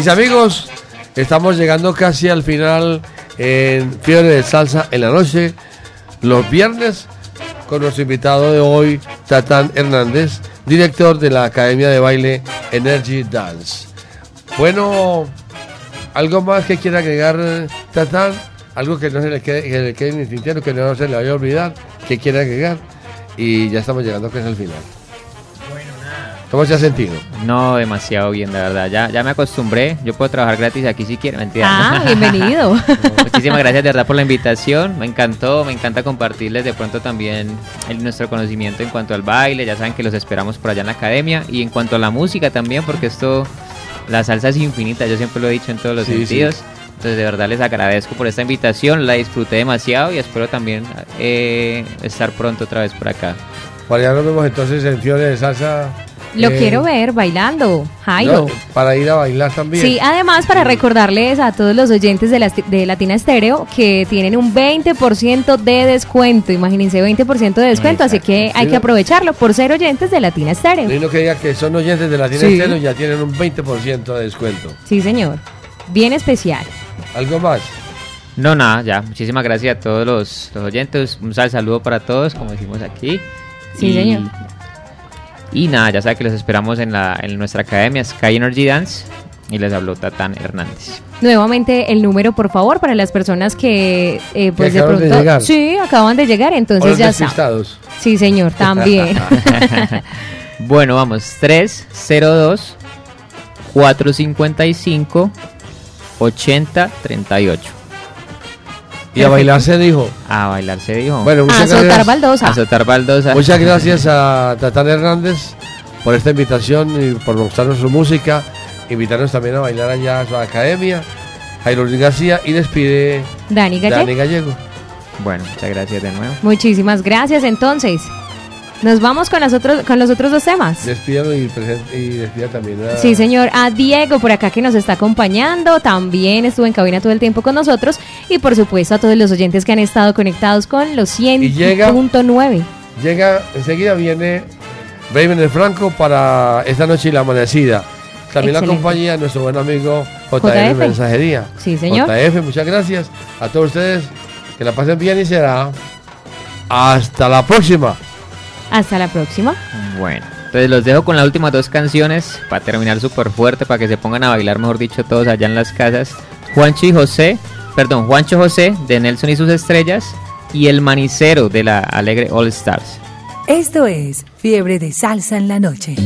Mis amigos, estamos llegando casi al final en Fiebre de Salsa en la noche, los viernes, con nuestro invitado de hoy, Tatán Hernández, director de la Academia de Baile Energy Dance. Bueno, ¿algo más que quiera agregar, Tatán? Algo que no se le quede, que le quede en el tintero, que no se le vaya a olvidar, que quiera agregar. Y ya estamos llegando casi al final. ¿Cómo se ha sentido? No, demasiado bien, la verdad. Ya, ya me acostumbré. Yo puedo trabajar gratis aquí si quiero, mentira. Ah, bienvenido. Muchísimas gracias de verdad por la invitación. Me encantó, me encanta compartirles de pronto también el- nuestro conocimiento en cuanto al baile. Ya saben que los esperamos por allá en la academia. Y en cuanto a la música también, porque esto, la salsa es infinita. Yo siempre lo he dicho en todos los Sí, sentidos. Entonces de verdad les agradezco por esta invitación. La disfruté demasiado y espero también eh, estar pronto otra vez por acá. Para allá nos vemos entonces en Fiebre de Salsa. Lo eh, quiero ver bailando, Jairo. no, para ir a bailar también. Sí, además para recordarles a todos los oyentes de, la, de Latina Estéreo que tienen un 20% de descuento, imagínense 20% de descuento, así que hay Sí. que aprovecharlo por ser oyentes de Latina Estéreo. Y no que diga que son oyentes de la tienda Sí. Estéreo, ya tienen un 20% de descuento. Sí, señor. Bien especial. ¿Algo más? No, nada, ya. Muchísimas gracias a todos los, los oyentes. Un sal saludo para todos, como decimos aquí. Sí, señor. Y nada, ya saben que los esperamos en, la, en nuestra academia Sky Energy Dance. Y les habló Tatán Hernández. Nuevamente el número, por favor, para las personas que eh, pues de acaban de pronto llegar. sí acaban de llegar, O entonces los ya saben. Sí, señor, también. bueno, vamos. 302 455 8038. Y a bailar se dijo. A bailar se dijo. Bueno, muchas Azotar gracias. baldosa. Azotar baldosa. Muchas gracias a Tatán Hernández por esta invitación y por mostrarnos su música. Invitarnos también a bailar allá a su academia. Jairo Luis García y despide Dani Gallego. Dani Gallego. Bueno, muchas gracias de nuevo. Muchísimas gracias. Entonces, nos vamos con, las otros, con los otros dos temas. Despídalo y, y despida también a... Sí, señor. A Diego por acá que nos está acompañando. También estuvo en cabina todo el tiempo con nosotros. Y por supuesto a todos los oyentes que han estado conectados con los Y llega- 100.9. Llega, enseguida viene Raven el Franco para esta noche y la amanecida. También la Excelente. acompaña nuestro buen amigo JF, JF. Mensajería. Sí, señor. JF, muchas gracias a todos ustedes. Que la pasen bien y será hasta la próxima. Hasta la próxima. Bueno, entonces los dejo con las últimas dos canciones para terminar súper fuerte, para que se pongan a bailar, mejor dicho, todos allá en las casas. Juancho y José, perdón, Juancho José de Nelson y sus estrellas y El Manicero de la Alegre All Stars. Esto es Fiebre de Salsa en la Noche.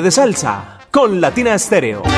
De Salsa con Latina Stereo.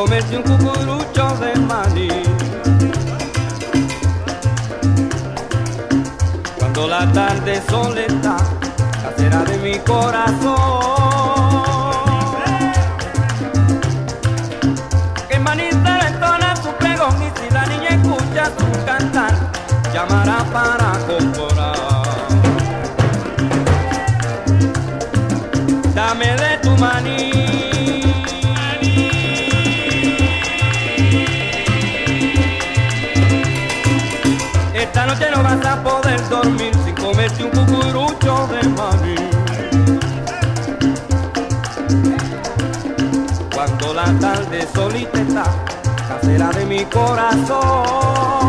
comer cinco solita casera de mi corazón.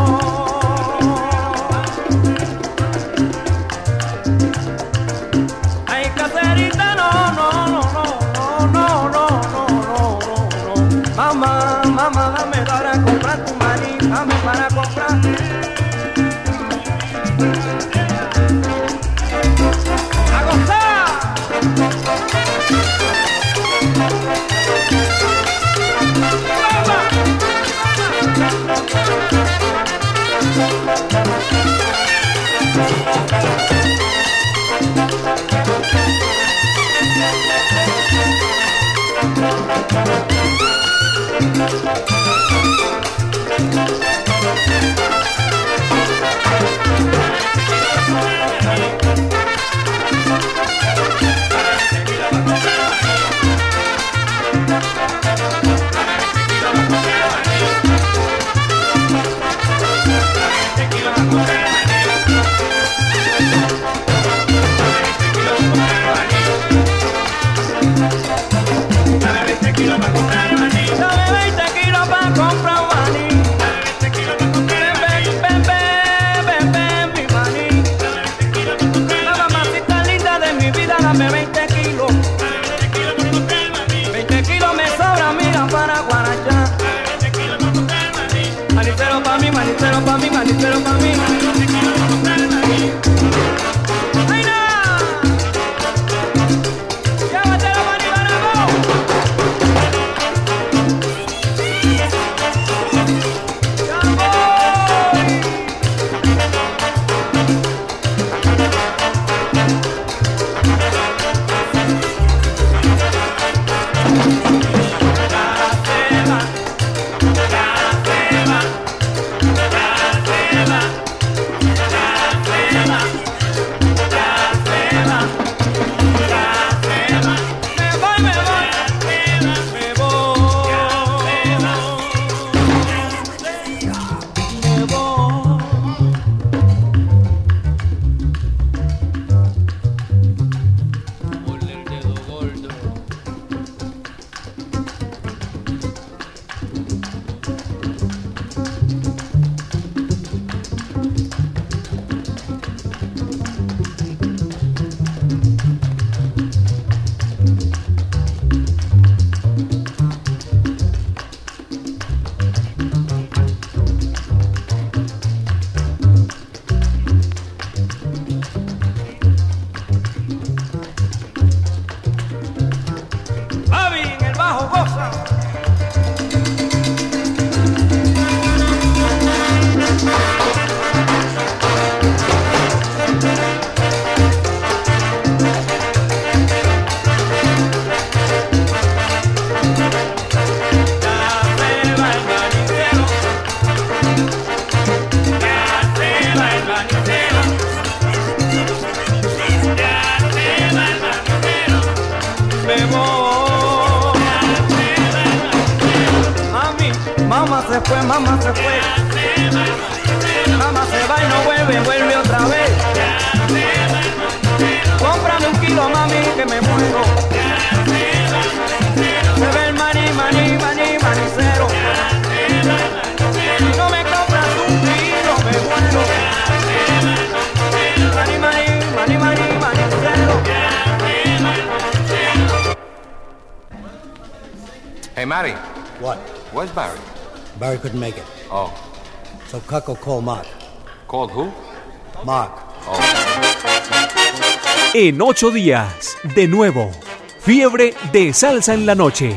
Call Mark. Call who? Mark. Oh. En ocho días, de nuevo, fiebre de salsa en la noche.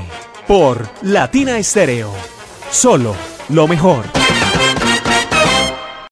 Por Latina Estéreo. Solo lo mejor.